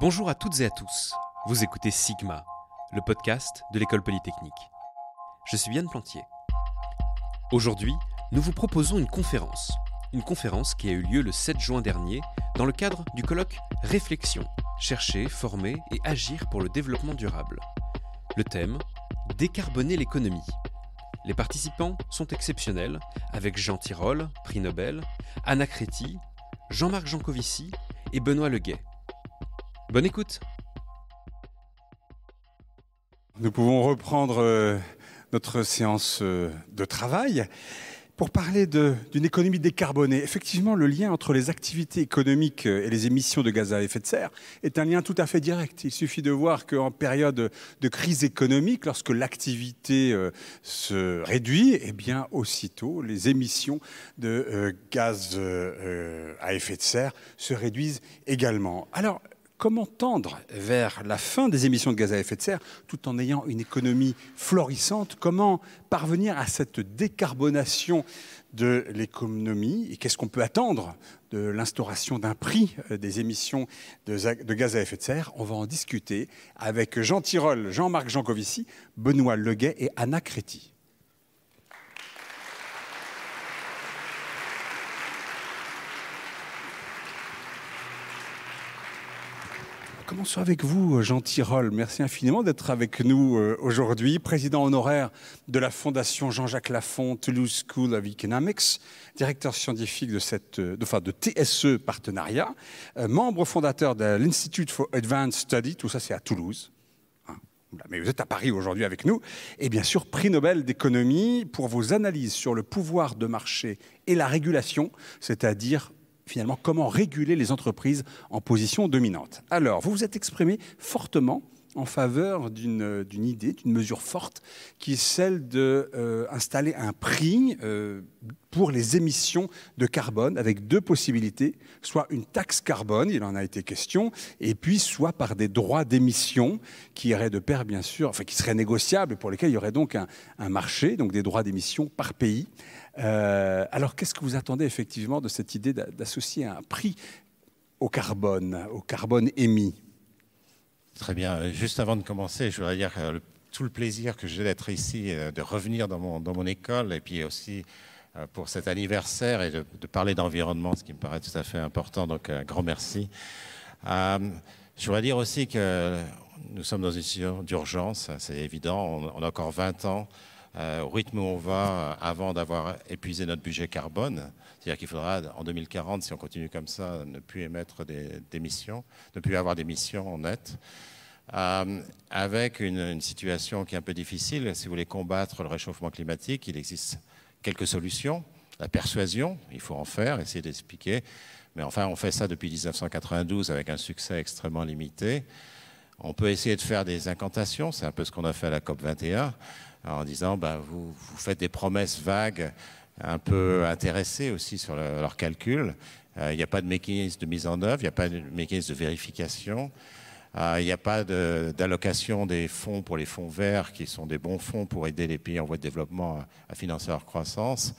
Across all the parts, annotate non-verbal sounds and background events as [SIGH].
Bonjour à toutes et à tous. Vous écoutez Sigma, le podcast de l'école polytechnique. Je suis Yann Plantier. Aujourd'hui, nous vous proposons une conférence. Une conférence qui a eu lieu le 7 juin dernier dans le cadre du colloque Réflexion, chercher, former et agir pour le développement durable. Le thème Décarboner l'économie. Les participants sont exceptionnels, avec Jean Tirole, prix Nobel, Anna Créti, Jean-Marc Jancovici et Benoît Leguet. Bonne écoute Nous pouvons reprendre euh, notre séance euh, de travail pour parler d'une économie décarbonée. Effectivement, le lien entre les activités économiques et les émissions de gaz à effet de serre est un lien tout à fait direct. Il suffit de voir qu'en période de crise économique, lorsque l'activité euh, se réduit, eh bien, aussitôt, les émissions de euh, gaz euh, à effet de serre se réduisent également. Comment tendre vers la fin des émissions de gaz à effet de serre tout en ayant une économie florissante? Comment parvenir à cette décarbonation de l'économie? Et qu'est-ce qu'on peut attendre de l'instauration d'un prix euh, des émissions de, gaz à effet de serre? On va en discuter avec Jean Tirole, Jean-Marc Jancovici, Benoît Leguet et Anna Créti. Commençons avec vous, Jean Tirole. Merci infiniment d'être avec nous euh, aujourd'hui, président honoraire de la Fondation Jean-Jacques Lafont Toulouse School of Economics, directeur scientifique de, euh, de, TSE Partenariat, euh, membre fondateur de l'Institute for Advanced Study, tout ça c'est à Toulouse. Hein, mais vous êtes à Paris aujourd'hui avec nous. Et bien sûr, prix Nobel d'économie pour vos analyses sur le pouvoir de marché et la régulation, c'est-à-dire finalement comment réguler les entreprises en position dominante. Alors, vous vous êtes exprimé fortement en faveur d'une idée, d'une mesure forte, qui est celle d'installer euh, un prix euh, pour les émissions de carbone, avec deux possibilités, soit une taxe carbone, il en a été question, et puis soit par des droits d'émission qui iraient de pair, bien sûr, enfin qui seraient négociables, pour lesquels il y aurait donc un, un marché, donc des droits d'émission par pays. Euh, alors, qu'est-ce que vous attendez effectivement de cette idée d'associer un prix au carbone, au carbone émis? Très bien. Juste avant de commencer, je voudrais dire le, tout le plaisir que j'ai d'être ici, euh, de revenir dans mon, école, et puis aussi euh, pour cet anniversaire et de, parler d'environnement, ce qui me paraît tout à fait important. Donc, un grand merci. je voudrais dire aussi que nous sommes dans une situation d'urgence, c'est évident. On, on, a encore 20 ans euh, au rythme où on va euh, avant d'avoir épuisé notre budget carbone. C'est-à-dire qu'il faudra, en 2040, si on continue comme ça, ne plus émettre d'émissions, ne plus avoir d'émissions en net. Euh, avec une, une, situation qui est un peu difficile. Si vous voulez combattre le réchauffement climatique, il existe quelques solutions. La persuasion, il faut en faire, essayer d'expliquer. Mais enfin, on fait ça depuis 1992 avec un succès extrêmement limité. On peut essayer de faire des incantations, c'est un peu ce qu'on a fait à la COP 21 en disant bah, vous, faites des promesses vagues, un peu intéressées aussi sur leurs leur calcul. Euh, il n'y a pas de mécanisme de mise en œuvre, il n'y a pas de mécanisme de vérification. Euh, il n'y a pas d'allocation des fonds pour les fonds verts, qui sont des bons fonds pour aider les pays en voie de développement à, à financer leur croissance.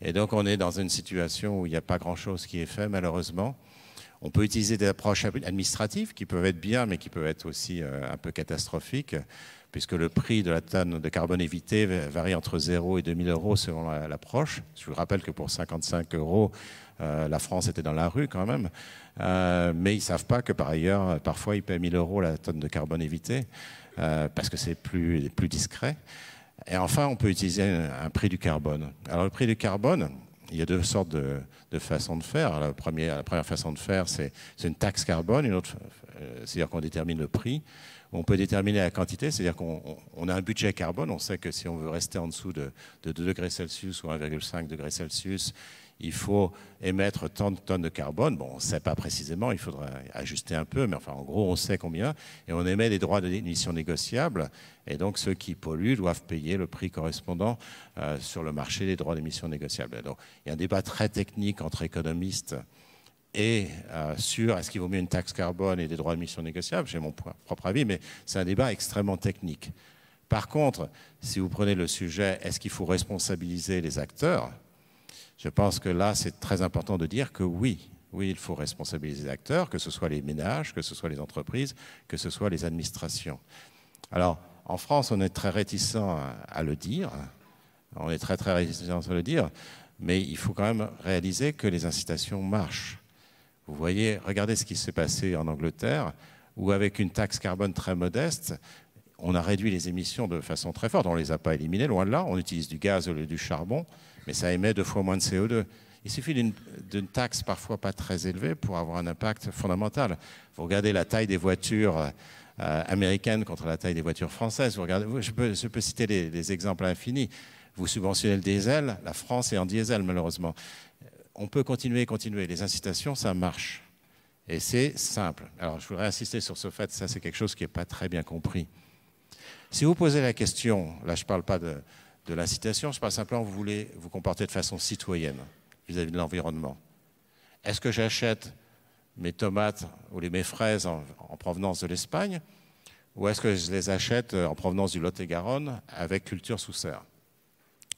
Et donc on est dans une situation où il n'y a pas grand-chose qui est fait, malheureusement. On peut utiliser des approches administratives qui peuvent être bien, mais qui peuvent être aussi euh, un peu catastrophiques puisque le prix de la tonne de carbone évité varie entre 0 et 2000 euros selon l'approche. Je vous rappelle que pour 55 euros, euh, la France était dans la rue quand même. Euh, mais ils ne savent pas que par ailleurs, parfois, ils paient 1000 euros la tonne de carbone évité, euh, parce que c'est plus, discret. Et enfin, on peut utiliser un, prix du carbone. Alors, le prix du carbone, il y a deux sortes de, façons de faire. La première, façon de faire, c'est une taxe carbone, autre, c'est-à-dire qu'on détermine le prix on peut déterminer la quantité, c'est-à-dire qu'on a un budget carbone, on sait que si on veut rester en dessous de, 2 degrés Celsius ou 1,5 degrés Celsius, il faut émettre tant de tonnes de carbone. Bon, on ne sait pas précisément, il faudra ajuster un peu, mais enfin, en gros, on sait combien. Et on émet des droits d'émission négociables. Et donc, ceux qui polluent doivent payer le prix correspondant euh, sur le marché des droits d'émission négociables. Donc, il y a un débat très technique entre économistes et euh, sur est-ce qu'il vaut mieux une taxe carbone et des droits d'émission négociables, j'ai mon propre avis, mais c'est un débat extrêmement technique. Par contre, si vous prenez le sujet est-ce qu'il faut responsabiliser les acteurs, je pense que là, c'est très important de dire que oui, Oui, il faut responsabiliser les acteurs, que ce soit les ménages, que ce soit les entreprises, que ce soit les administrations. Alors, en France, on est très réticent à le dire. On est très, très réticent à le dire. Mais il faut quand même réaliser que les incitations marchent. Vous voyez, regardez ce qui s'est passé en Angleterre, où avec une taxe carbone très modeste, on a réduit les émissions de façon très forte. On ne les a pas éliminées, loin de là. On utilise du gaz au lieu du charbon, mais ça émet deux fois moins de CO2. Il suffit d'une taxe parfois pas très élevée pour avoir un impact fondamental. Vous regardez la taille des voitures euh, américaines contre la taille des voitures françaises. Je, peux, citer les, exemples infinis. Vous subventionnez le diesel, la France est en diesel malheureusement. On peut continuer, continuer. Les incitations, ça marche. Et c'est simple. Alors je voudrais insister sur ce fait, ça c'est quelque chose qui n'est pas très bien compris. Si vous posez la question, là je ne parle pas de, l'incitation, je parle simplement vous voulez vous comporter de façon citoyenne vis-à-vis de l'environnement. Est-ce que j'achète mes tomates ou mes fraises en, provenance de l'Espagne ou est-ce que je les achète en provenance du Lot-et-Garonne avec culture sous serre?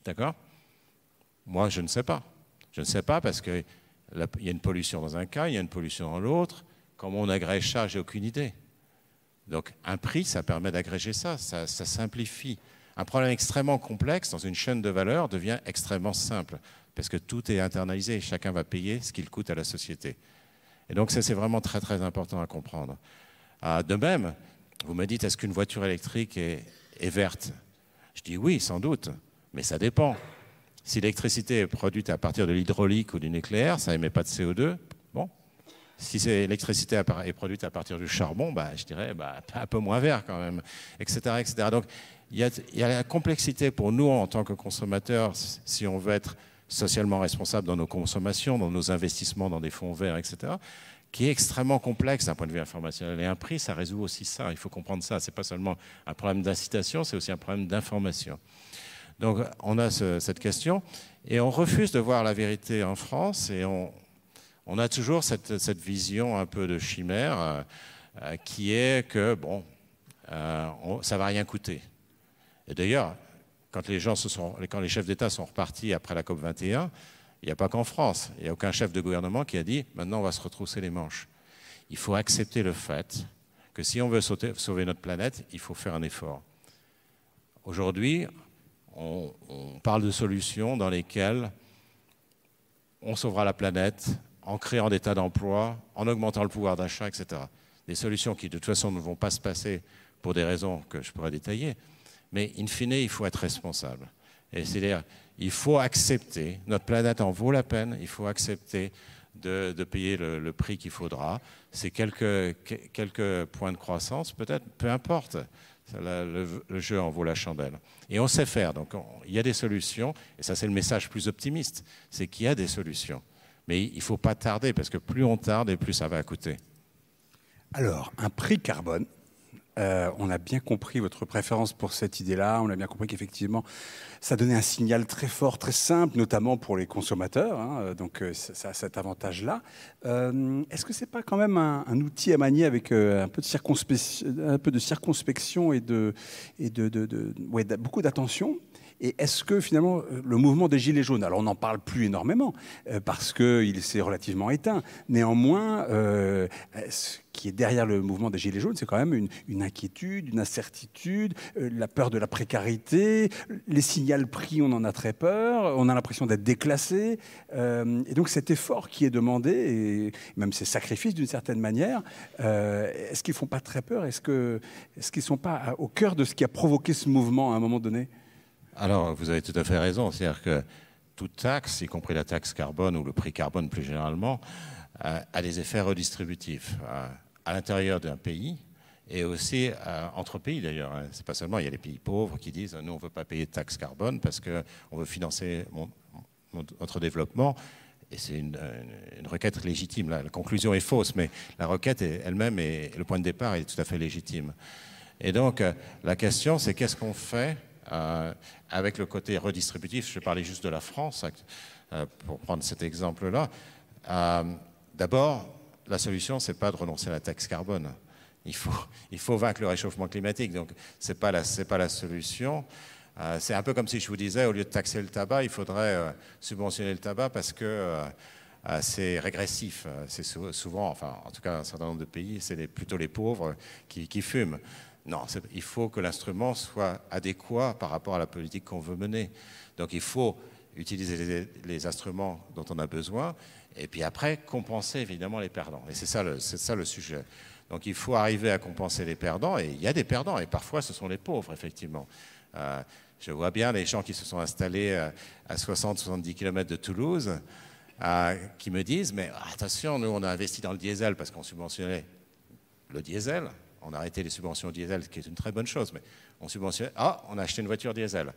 D'accord? Moi, je ne sais pas. Je ne sais pas parce qu'il y a une pollution dans un cas, il y a une pollution dans l'autre. Comment on agrège ça, j'ai aucune idée. Donc un prix, ça permet d'agréger ça, ça, simplifie. Un problème extrêmement complexe dans une chaîne de valeur devient extrêmement simple, parce que tout est internalisé, chacun va payer ce qu'il coûte à la société. Et donc ça, c'est vraiment très très important à comprendre. Ah, de même, vous me dites, est-ce qu'une voiture électrique est, est verte? Je dis oui, sans doute, mais ça dépend. Si l'électricité est produite à partir de l'hydraulique ou du nucléaire, ça n'émet pas de CO2, si l'électricité est produite à partir du charbon, bah, je dirais bah, [LAUGHS] un peu moins vert quand même, etc. etc. Donc il y, y, a, la complexité pour nous en tant que consommateurs, si on veut être socialement responsable dans nos consommations, dans nos investissements dans des fonds verts, etc., qui est extrêmement complexe d'un point de vue informationnel. Et un prix, ça résout aussi ça. Il faut comprendre ça. Ce n'est pas seulement un problème d'incitation, c'est aussi un problème d'information. Donc on a ce, cette question et on refuse de voir la vérité en France et on, a toujours cette, vision un peu de chimère euh, euh, qui est que, bon, euh, ça va rien coûter. Et d'ailleurs, quand les, gens se sont, quand les chefs d'État sont repartis après la COP 21, il n'y a pas qu'en France. Il n'y a aucun chef de gouvernement qui a dit maintenant on va se retrousser les manches. Il faut accepter le fait que si on veut sauver notre planète, il faut faire un effort. Aujourd'hui, on, parle de solutions dans lesquelles on sauvera la planète, en créant des tas d'emplois, en augmentant le pouvoir d'achat, etc. Des solutions qui, de toute façon, ne vont pas se passer pour des raisons que je pourrais détailler. Mais, in fine, il faut être responsable. Et c'est-à-dire, il faut accepter, notre planète en vaut la peine, il faut accepter de, payer le, prix qu'il faudra. C'est quelques, quelques points de croissance, peut-être, peu importe. Le, le, jeu en vaut la chandelle. Et on sait faire. Donc, il y a des solutions. Et ça, c'est le message plus optimiste. C'est qu'il y a des solutions. Mais il ne faut pas tarder, parce que plus on tarde, et plus ça va coûter. Alors, un prix carbone. Euh, on a bien compris votre préférence pour cette idée-là. On a bien compris qu'effectivement, ça donnait un signal très fort, très simple, notamment pour les consommateurs. Hein. donc, euh, ça a cet avantage-là. Euh, est-ce que c'est pas quand même un, outil à manier avec un peu de circonspection, et de, beaucoup d'attention? Et est-ce que finalement euh, le mouvement des Gilets jaunes, alors on n'en parle plus énormément euh, parce qu'il s'est relativement éteint, néanmoins, euh, ce qui est derrière le mouvement des Gilets jaunes, c'est quand même une, inquiétude, une incertitude, la peur de la précarité, les signaux prix, on en a très peur, on a l'impression d'être déclassé. et donc cet effort qui est demandé, et même ces sacrifices d'une certaine manière, est-ce qu'ils ne font pas très peur? Est-ce qu'ils ne sont pas au cœur de ce qui a provoqué ce mouvement à un moment donné? Alors, vous avez tout à fait raison. C'est-à-dire que toute taxe, y compris la taxe carbone ou le prix carbone plus généralement, euh, a des effets redistributifs euh, à l'intérieur d'un pays et aussi euh, entre pays d'ailleurs. Hein. C'est pas seulement, il y a les pays pauvres qui disent nous on ne veut pas payer de taxe carbone parce qu'on veut financer notre développement. Et c'est une, requête légitime. La, conclusion est fausse, mais la requête elle-même et le point de départ est tout à fait légitime. Et donc la question c'est qu'est-ce qu'on fait avec le côté redistributif. Je parlais juste de la France euh, pour prendre cet exemple-là. Euh, d'abord, la solution, c'est pas de renoncer à la taxe carbone. Il faut, il faut vaincre le réchauffement climatique. Donc, c'est pas la, pas la solution. c'est un peu comme si je vous disais, au lieu de taxer le tabac, il faudrait subventionner le tabac parce que c'est régressif. C'est souvent, enfin, en tout cas, un certain nombre de pays, c'est plutôt les pauvres qui, fument. Non, il faut que l'instrument soit adéquat par rapport à la politique qu'on veut mener. Donc il faut utiliser les, instruments dont on a besoin, et puis après compenser évidemment les perdants. Et c'est ça, le sujet. Donc il faut arriver à compenser les perdants, et il y a des perdants, et parfois ce sont les pauvres, effectivement. Euh, je vois bien les gens qui se sont installés euh, à 60-70 km de Toulouse, euh, qui me disent, mais attention, nous on a investi dans le diesel parce qu'on subventionnait le diesel, on a arrêté les subventions diesel, ce qui est une très bonne chose, mais on subventionnait, ah, on a acheté une voiture diesel.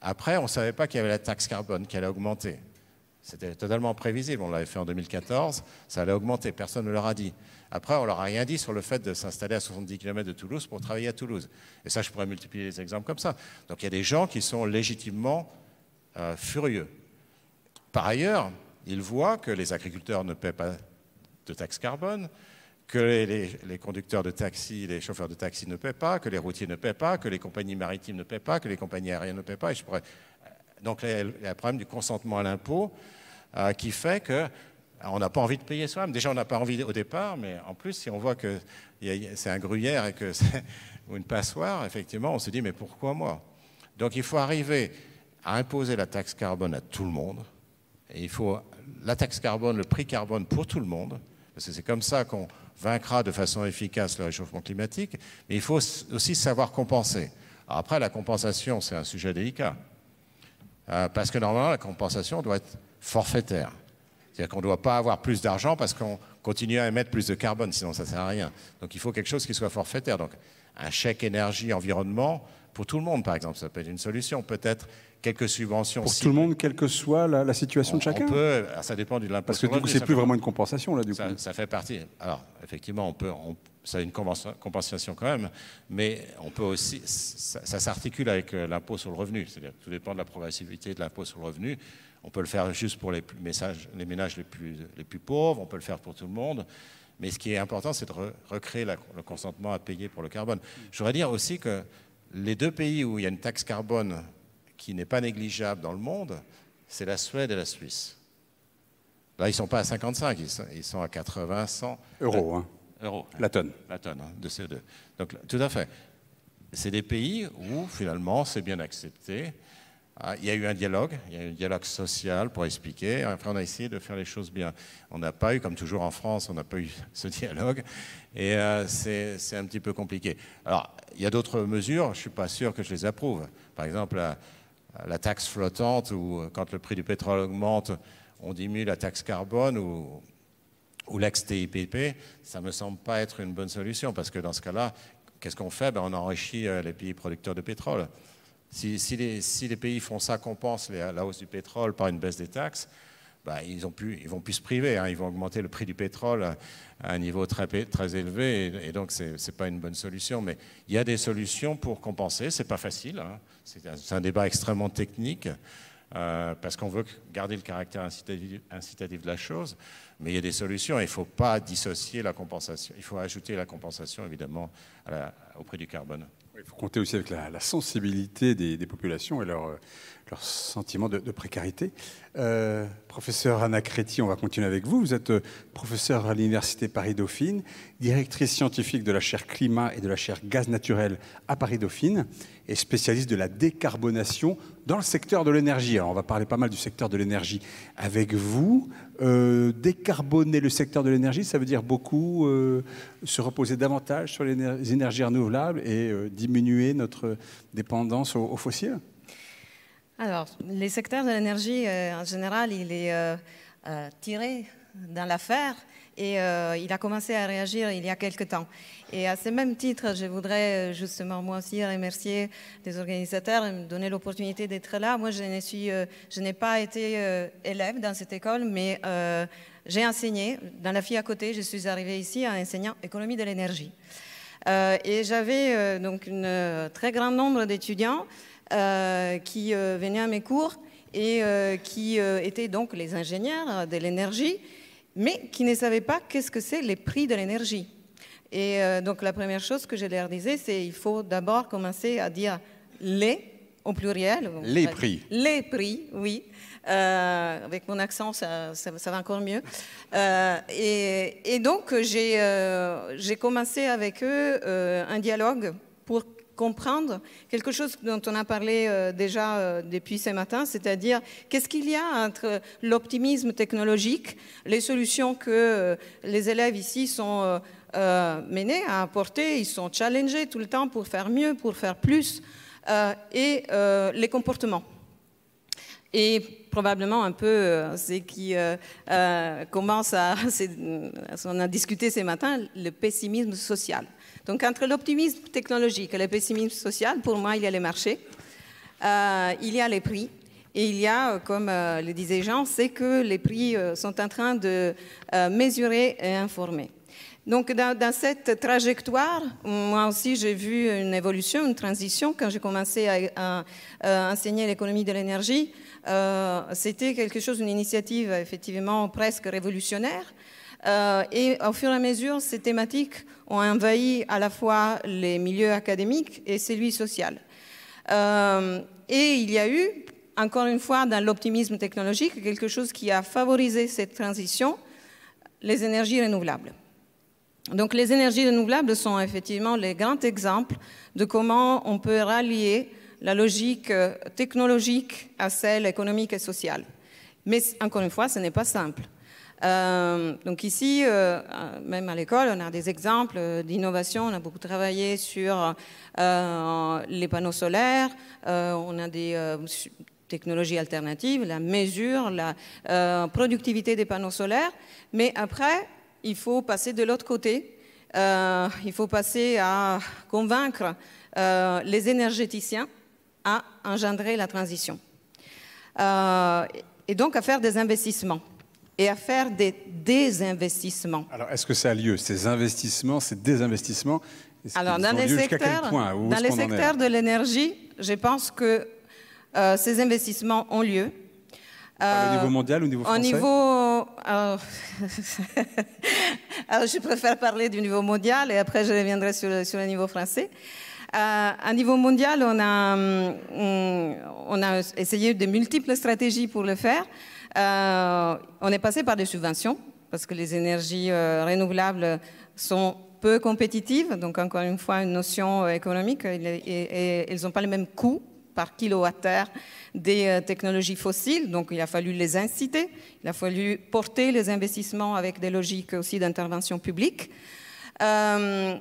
Après, on ne savait pas qu'il y avait la taxe carbone qui allait augmenter. C'était totalement prévisible. On l'avait fait en 2014, ça allait augmenter. Personne ne leur a dit. Après, on leur a rien dit sur le fait de s'installer à 70 km de Toulouse pour travailler à Toulouse. Et ça, je pourrais multiplier les exemples comme ça. Donc il y a des gens qui sont légitimement euh, furieux. Par ailleurs, ils voient que les agriculteurs ne paient pas de taxe carbone, que les, conducteurs de taxi, les chauffeurs de taxi ne paient pas, que les routiers ne paient pas, que les compagnies maritimes ne paient pas, que les compagnies aériennes ne paient pas. Donc il y a le problème du consentement à l'impôt euh, qui fait que on n'a pas envie de payer soi-même. Déjà, on n'a pas envie au départ, mais en plus, si on voit que c'est un gruyère et que c'est [LAUGHS] une passoire, effectivement, on se dit, mais pourquoi moi? Donc il faut arriver à imposer la taxe carbone à tout le monde. Et il faut la taxe carbone, le prix carbone pour tout le monde, parce que c'est comme ça qu'on vaincra de façon efficace le réchauffement climatique, mais il faut aussi savoir compenser. après, la compensation, c'est un sujet délicat, euh, parce que normalement, la compensation doit être forfaitaire. C'est-à-dire qu'on ne doit pas avoir plus d'argent parce qu'on continue à émettre plus de carbone, sinon ça ne sert à rien. Donc il faut quelque chose qui soit forfaitaire. Donc un chèque énergie-environnement pour tout le monde, par exemple, ça peut être une solution. Peut-être quelques subventions. Pour tout le monde, quelle que soit la, situation de chacun on peut, Ça dépend de l'impôt. Parce que du coup, c'est plus vraiment une compensation, là, du ça, coup. Ça fait partie. Alors, effectivement, on peut, ça a une compensation quand même, mais on peut aussi, ça, s'articule avec euh, l'impôt sur le revenu. C'est-à-dire tout dépend de la progressivité de l'impôt sur le revenu. On peut le faire juste pour les, messages, les ménages les plus, les plus pauvres, on peut le faire pour tout le monde. Mais ce qui est important, c'est de recréer le consentement à payer pour le carbone. Je voudrais dire aussi que les deux pays où il y a une taxe carbone qui n'est pas négligeable dans le monde, c'est la Suède et la Suisse. Là, ils ne sont pas à 55, ils sont, à 80, 100 euros. Hein. La tonne. La tonne hein, de CO2. Donc, tout à fait. C'est des pays où, finalement, c'est bien accepté. Ah, il y a eu un dialogue, il y a eu un dialogue social pour expliquer. Après, on a essayé de faire les choses bien. On n'a pas eu, comme toujours en France, on n'a pas eu [LAUGHS] ce dialogue. Et euh, c'est un petit peu compliqué. Alors, il y a d'autres mesures, je ne suis pas sûr que je les approuve. Par exemple, la, taxe flottante, ou quand le prix du pétrole augmente, on diminue la taxe carbone, ou, ou l'ex-TIPP, ça ne me semble pas être une bonne solution, parce que dans ce cas-là, qu'est-ce qu'on fait? Ben, On enrichit euh, les pays producteurs de pétrole. Si, les, pays font ça, compensent la hausse du pétrole par une baisse des taxes, bah, ils, ont vont plus se priver. Hein. ils vont augmenter le prix du pétrole à, un niveau très, élevé, et, donc ce n'est pas une bonne solution. Mais il y a des solutions pour compenser. Ce n'est pas facile. Hein. C'est un, débat extrêmement technique. Euh, parce qu'on veut garder le caractère incitatif, de la chose, mais il y a des solutions. Il ne faut pas dissocier la compensation. Il faut ajouter la compensation, évidemment, au prix du carbone. Il faut compter aussi avec la, sensibilité des, populations et leur, leur sentiment de, précarité. Euh, professeur Anna Créti, on va continuer avec vous. Vous êtes euh, professeur à l'Université Paris-Dauphine, directrice scientifique de la chaire climat et de la chaire gaz naturel à Paris-Dauphine et spécialiste de la décarbonation dans le secteur de l'énergie. Alors on va parler pas mal du secteur de l'énergie avec vous. Euh, décarboner le secteur de l'énergie, ça veut dire beaucoup se reposer davantage sur les énergies renouvelables et diminuer notre dépendance aux fossiles? Alors, les secteurs de l'énergie, euh, en général, il est euh, euh, tiré dans l'affaire et il a commencé à réagir il y a quelque temps. Et à ce même titre, je voudrais justement moi aussi remercier les organisateurs et me donner l'opportunité d'être là. Moi, je, je n'ai pas été élève dans cette école, mais j'ai enseigné. Dans la fille à côté, je suis arrivée ici en enseignant économie de l'énergie. et j'avais donc un très grand nombre d'étudiants euh, qui euh, venaient à mes cours et euh, qui étaient donc les ingénieurs de l'énergie, mais qui ne savaient pas qu'est-ce que c'est les prix de l'énergie. Et donc la première chose que je leur disais, c'est il faut d'abord commencer à dire les au pluriel. Les prix. Les prix, oui. Euh, avec mon accent, ça, va encore mieux. Euh, et, donc, j'ai j'ai commencé avec eux un dialogue pour comprendre quelque chose dont on a parlé déjà depuis ce matin, c'est-à-dire qu'est-ce qu'il y a entre l'optimisme technologique, les solutions que les élèves ici sont menés à apporter, ils sont challengés tout le temps pour faire mieux, pour faire plus, et les comportements et probablement un peu euh, ce qui euh, euh, commence à, [LAUGHS] on a discuté ce matin, le pessimisme social. Donc entre l'optimisme technologique et le pessimisme social, pour moi, il y a les marchés, il y a les prix, et il y a, comme le disait Jean, c'est que les prix sont en train de mesurer et informer. Donc, dans, cette trajectoire, moi aussi, j'ai vu une évolution, une transition. Quand j'ai commencé à, enseigner l'économie de l'énergie, euh, c'était quelque chose, une initiative effectivement presque révolutionnaire. Euh, et au fur et à mesure, ces thématiques ont envahi à la fois les milieux académiques et celui social. Euh, et il y a eu, encore une fois, dans l'optimisme technologique, quelque chose qui a favorisé cette transition, les énergies renouvelables. Donc les énergies renouvelables sont effectivement les grands exemples de comment on peut rallier la logique euh, technologique à celle économique et sociale. Mais encore une fois, ce n'est pas simple. Euh, donc ici, euh, même à l'école, on a des exemples d'innovation. On a beaucoup travaillé sur les panneaux solaires. on a des technologies alternatives, la mesure, la productivité des panneaux solaires. Mais après, il faut passer de l'autre côté. Euh, il faut passer à convaincre euh, les énergéticiens à engendrer la transition. Euh, et donc à faire des investissements et à faire des désinvestissements. Alors, est-ce que ça a lieu, ces investissements, ces désinvestissements? Alors, dans les secteurs, dans les secteurs de l'énergie, je pense que ces investissements ont lieu. au niveau mondial ou au niveau français? Au niveau, [LAUGHS] alors, je préfère parler du niveau mondial et après je reviendrai sur le, sur le niveau français. Euh, à niveau mondial, on a, hum, on a essayé de multiples stratégies pour le faire. Euh, on est passé par des subventions parce que les énergies euh, renouvelables sont peu compétitives, donc encore une fois une notion économique, et, elles n'ont pas les mêmes coûts par kilowattheure des euh, technologies fossiles. Donc il a fallu les inciter, il a fallu porter les investissements avec des logiques aussi d'intervention publique. Euh,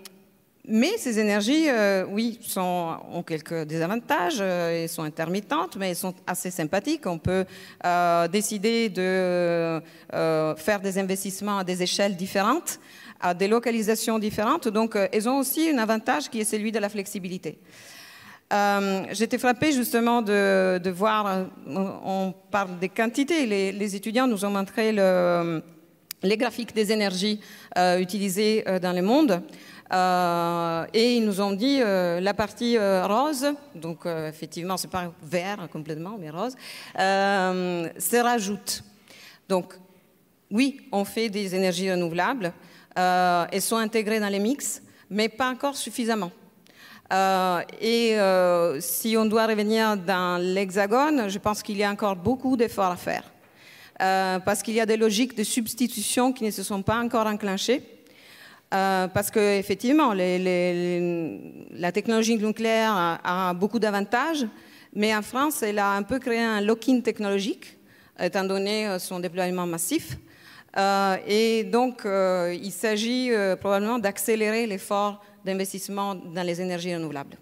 mais ces énergies, euh, oui, ont quelques désavantages, elles sont intermittentes, mais elles sont assez sympathiques. On peut décider de faire des investissements à des échelles différentes, à des localisations différentes. Donc, elles ont aussi un avantage qui est celui de la flexibilité. Euh, J'étais frappée justement de, voir, euh, on parle des quantités, les, étudiants nous ont montré le, les graphiques des énergies euh, utilisées euh, dans le monde. Et ils nous ont dit la partie rose, donc effectivement c'est pas vert complètement, mais rose, se rajoute. Donc oui, on fait des énergies renouvelables, elles sont intégrées dans les mix, mais pas encore suffisamment. Euh, et euh, si on doit revenir dans l'hexagone, je pense qu'il y a encore beaucoup d'efforts à faire. Euh, parce qu'il y a des logiques de substitution qui ne se sont pas encore enclenchées. Parce qu'effectivement, la technologie nucléaire a, beaucoup d'avantages, mais en France, elle a un peu créé un lock-in technologique, étant donné son déploiement massif. et donc, il s'agit probablement d'accélérer l'effort d'investissement dans les énergies renouvelables.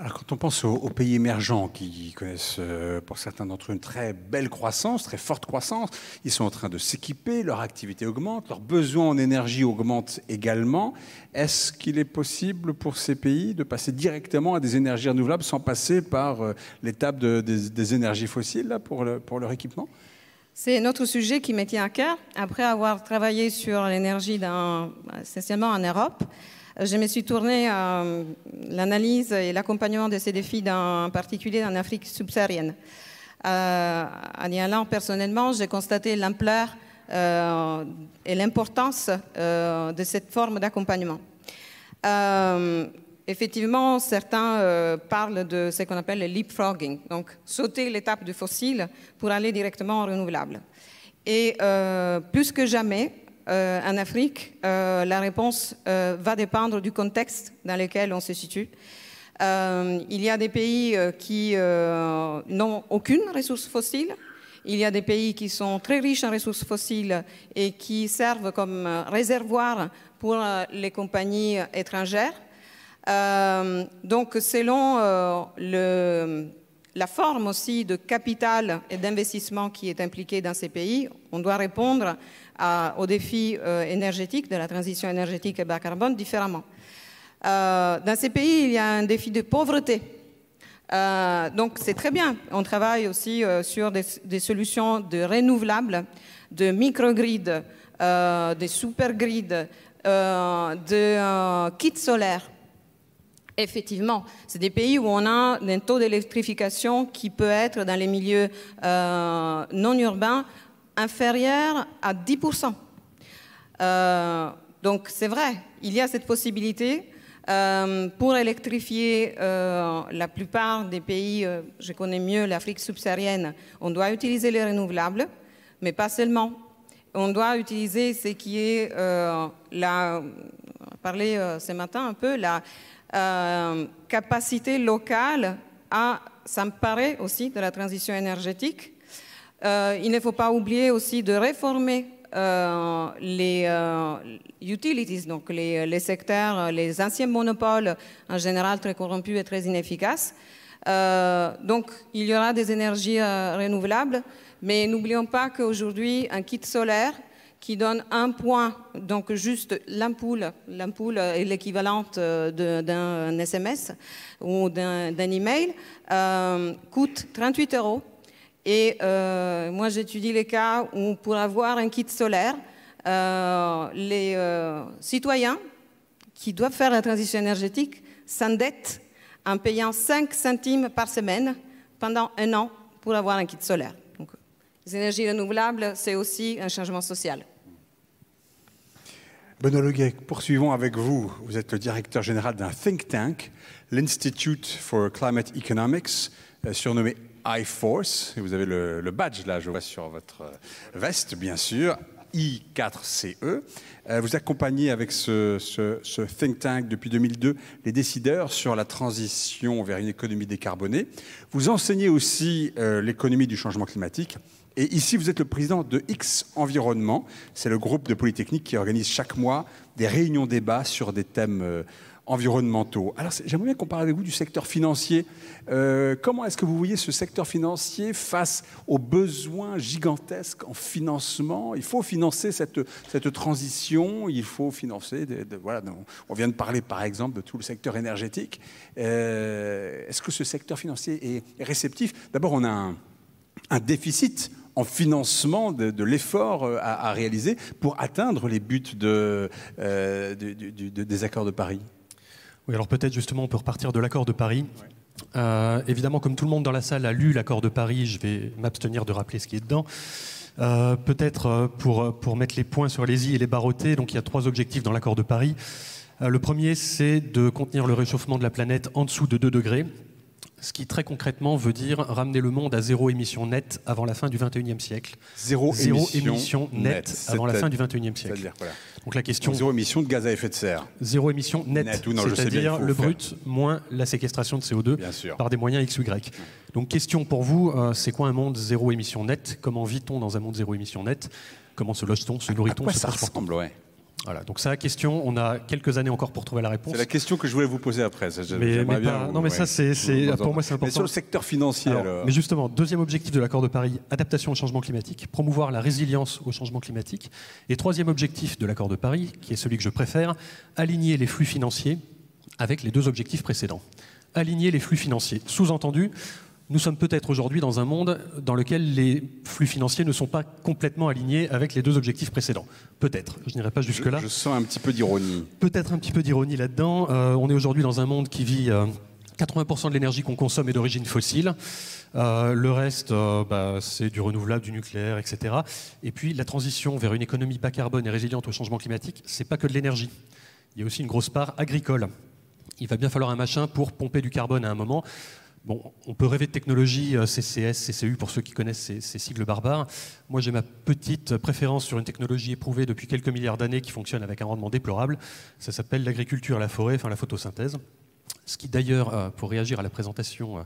Alors, quand on pense aux, pays émergents qui connaissent euh, pour certains d'entre eux une très belle croissance, très forte croissance, ils sont en train de s'équiper, leur activité augmente, leurs besoins en énergie augmentent également. Est-ce qu'il est possible pour ces pays de passer directement à des énergies renouvelables sans passer par euh, l'étape des, énergies fossiles là, pour, leur équipement? C'est notre sujet qui me tient à cœur. Après avoir travaillé sur l'énergie essentiellement en Europe, je me suis tournée à euh, l'analyse et l'accompagnement de ces défis, en particulier en Afrique subsaharienne. Euh, en y allant personnellement, j'ai constaté l'ampleur euh, et l'importance de cette forme d'accompagnement. effectivement, certains parlent de ce qu'on appelle le leapfrogging, donc sauter l'étape du fossile pour aller directement en renouvelable. Et plus que jamais, en Afrique, la réponse va dépendre du contexte dans lequel on se situe. il y a des pays qui n'ont aucune ressource fossile, il y a des pays qui sont très riches en ressources fossiles et qui servent comme réservoir pour euh, les compagnies étrangères. Euh, donc, selon euh, la forme aussi de capital et d'investissement qui est impliqué dans ces pays, on doit répondre aux défis énergétiques, de la transition énergétique et bas carbone différemment. dans ces pays, il y a un défi de pauvreté euh, donc c'est très bien. On travaille aussi euh, sur des, solutions de renouvelables, de microgrids, euh, des supergrids, euh, de kits solaires. Effectivement, c'est des pays où on a un taux d'électrification qui peut être dans les milieux non urbains inférieur à 10%. donc c'est vrai, il y a cette possibilité. Euh, pour électrifier euh, la plupart des pays, euh, je connais mieux l'Afrique subsaharienne, on doit utiliser les renouvelables, mais pas seulement. On doit utiliser ce qui est, la, parler ce matin un peu, la capacité locale à s'emparer aussi de la transition énergétique. Il ne faut pas oublier aussi de réformer euh, les euh, utilities, donc les, secteurs, les anciens monopoles en général très corrompus et très inefficaces. Euh, donc il y aura des énergies renouvelables, mais n'oublions pas qu'aujourd'hui, un kit solaire qui donne un point, donc juste l'ampoule, l'ampoule est l'équivalente d'un SMS ou d'un email, coûte 38 euros et euh, moi, j'étudie les cas où, pour avoir un kit solaire, euh, les euh, citoyens qui doivent faire la transition énergétique s'endettent en payant 5 centimes par semaine pendant un an pour avoir un kit solaire. Donc, les énergies renouvelables, c'est aussi un changement social. Benoît Leguet, poursuivons avec vous. Vous êtes le directeur général d'un think tank, l'Institute for Climate Economics, surnommé iForce. Et vous avez le, badge là, je vois sur votre veste, bien sûr. I4CE. Euh, vous accompagnez avec ce, think tank depuis 2002 les décideurs sur la transition vers une économie décarbonée. Vous enseignez aussi euh, l'économie du changement climatique. Et ici, vous êtes le président de X Environnement. C'est le groupe de Polytechnique qui organise chaque mois des réunions débats sur des thèmes euh, environnementaux. Alors j'aimerais bien qu'on parle avec vous du secteur financier. Euh, comment est-ce que vous voyez ce secteur financier face aux besoins gigantesques en financement? Il faut financer cette, cette transition, il faut financer, voilà, on vient de parler par exemple de tout le secteur énergétique. Euh, est-ce que ce secteur financier est, réceptif? D'abord, on a un, un déficit en financement de, l'effort euh, à, réaliser pour atteindre les buts de, des accords de Paris oui, alors peut-être justement on peut repartir de l'accord de Paris. Euh, évidemment, comme tout le monde dans la salle a lu l'accord de Paris, je vais m'abstenir de rappeler ce qui est dedans. Euh, peut-être euh, pour, pour mettre les points sur les i et les barreautés, donc il y a trois objectifs dans l'accord de Paris. le premier, c'est de contenir le réchauffement de la planète en dessous de 2 degrés ce qui très concrètement veut dire ramener le monde à zéro émission nette avant la fin du 21e siècle. Zéro, émission, nette, avant la fin du 21e siècle. Donc la question. zéro émission de gaz à effet de serre. Zéro émission nette, c'est-à-dire le brut moins la séquestration de CO2 par des moyens X ou Y. Donc question pour vous, euh, c'est quoi un monde zéro émission nette? Comment vit-on dans un monde zéro émission nette? Comment se loge-t-on, se nourrit-on, se ça ressemble, ouais. Voilà, donc c'est la question. On a quelques années encore pour trouver la réponse. C'est la question que je voulais vous poser après. mais, non, mais ça, c'est, pour moi, c'est important. Mais sur le secteur financier. Mais justement, deuxième objectif de l'accord de Paris adaptation au changement climatique, promouvoir la résilience au changement climatique. Et troisième objectif de l'accord de Paris, qui est celui que je préfère, aligner les flux financiers avec les deux objectifs précédents. Aligner les flux financiers. Sous-entendu, nous sommes peut-être aujourd'hui dans un monde dans lequel les flux financiers ne sont pas complètement alignés avec les deux objectifs précédents. Peut-être, je n'irai pas jusque-là. Je, sens un petit peu d'ironie. Peut-être un petit peu d'ironie là-dedans. Euh, on est aujourd'hui dans un monde qui vit... 80% euh, de l'énergie qu'on consomme est d'origine fossile. Euh, le reste, bah, c'est du renouvelable, du nucléaire, etc. Et puis la transition vers une économie bas carbone et résiliente au changement climatique, c'est pas que de l'énergie. Il y a aussi une grosse part agricole. il va bien falloir un machin pour pomper du carbone à un moment. Bon, on peut rêver de technologie euh, CCS, CCU pour ceux qui connaissent ces, sigles barbares. Moi, j'ai ma petite préférence sur une technologie éprouvée depuis quelques milliards d'années qui fonctionne avec un rendement déplorable. Ça s'appelle l'agriculture la forêt, enfin la photosynthèse. Ce qui d'ailleurs, euh, pour réagir à la présentation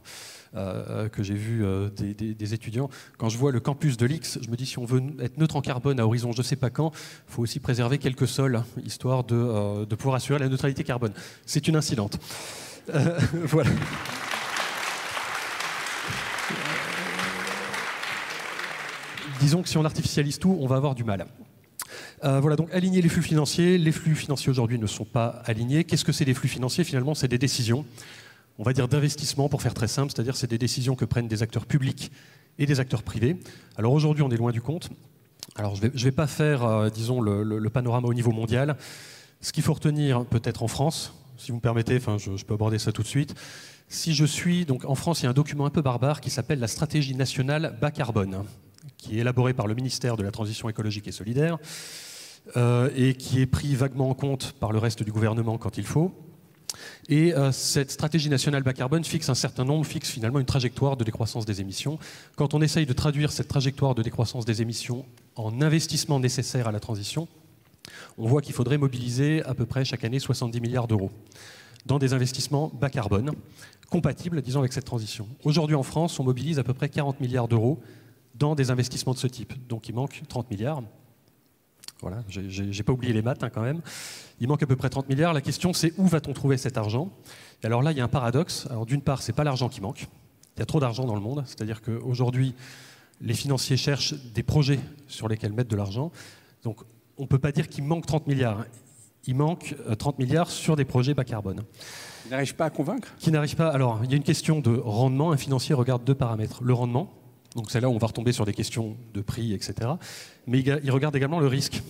euh, que j'ai vue des, étudiants, quand je vois le campus de l'X, je me dis si on veut être neutre en carbone à horizon je ne sais pas quand, il faut aussi préserver quelques sols, histoire de pouvoir assurer la neutralité carbone. C'est une incidente. [LAUGHS] voilà. Disons que si on artificialise tout, on va avoir du mal. Euh, voilà, donc aligner les flux financiers. Les flux financiers aujourd'hui ne sont pas alignés. Qu'est-ce que c'est des flux financiers Finalement, c'est des décisions, on va dire d'investissement pour faire très simple, c'est-à-dire c'est des décisions que prennent des acteurs publics et des acteurs privés. Alors aujourd'hui, on est loin du compte. Alors je ne vais, pas faire, euh, disons, le, panorama au niveau mondial. Ce qu'il faut retenir, peut-être en France, si vous me permettez, je, je peux aborder ça tout de suite. Si je suis, donc en France, il y a un document un peu barbare qui s'appelle la stratégie nationale bas carbone qui est élaboré par le ministère de la Transition écologique et solidaire euh, et qui est pris vaguement en compte par le reste du gouvernement quand il faut. Et euh, cette stratégie nationale bas carbone fixe un certain nombre, fixe finalement une trajectoire de décroissance des émissions. Quand on essaye de traduire cette trajectoire de décroissance des émissions en investissement nécessaire à la transition, on voit qu'il faudrait mobiliser à peu près chaque année 70 milliards d'euros dans des investissements bas carbone, compatibles, disons, avec cette transition. Aujourd'hui en France, on mobilise à peu près 40 milliards d'euros dans des investissements de ce type. Donc il manque 30 milliards. Voilà, j'ai pas oublié les maths hein, quand même. Il manque à peu près 30 milliards. La question c'est où va-t-on trouver cet argent? Et alors là, il y a un paradoxe. Alors d'une part, c'est pas l'argent qui manque. Il y a trop d'argent dans le monde. C'est-à-dire qu'aujourd'hui, les financiers cherchent des projets sur lesquels mettre de l'argent. Donc on ne peut pas dire qu'il manque 30 milliards. Il manque 30 milliards sur des projets bas carbone. Qui n'arrive pas à convaincre? Qui n'arrive pas. Alors, il y a une question de rendement. Un financier regarde deux paramètres. Le rendement, donc c'est là où on va retomber sur des questions de prix, etc. Mais il regarde également le risque.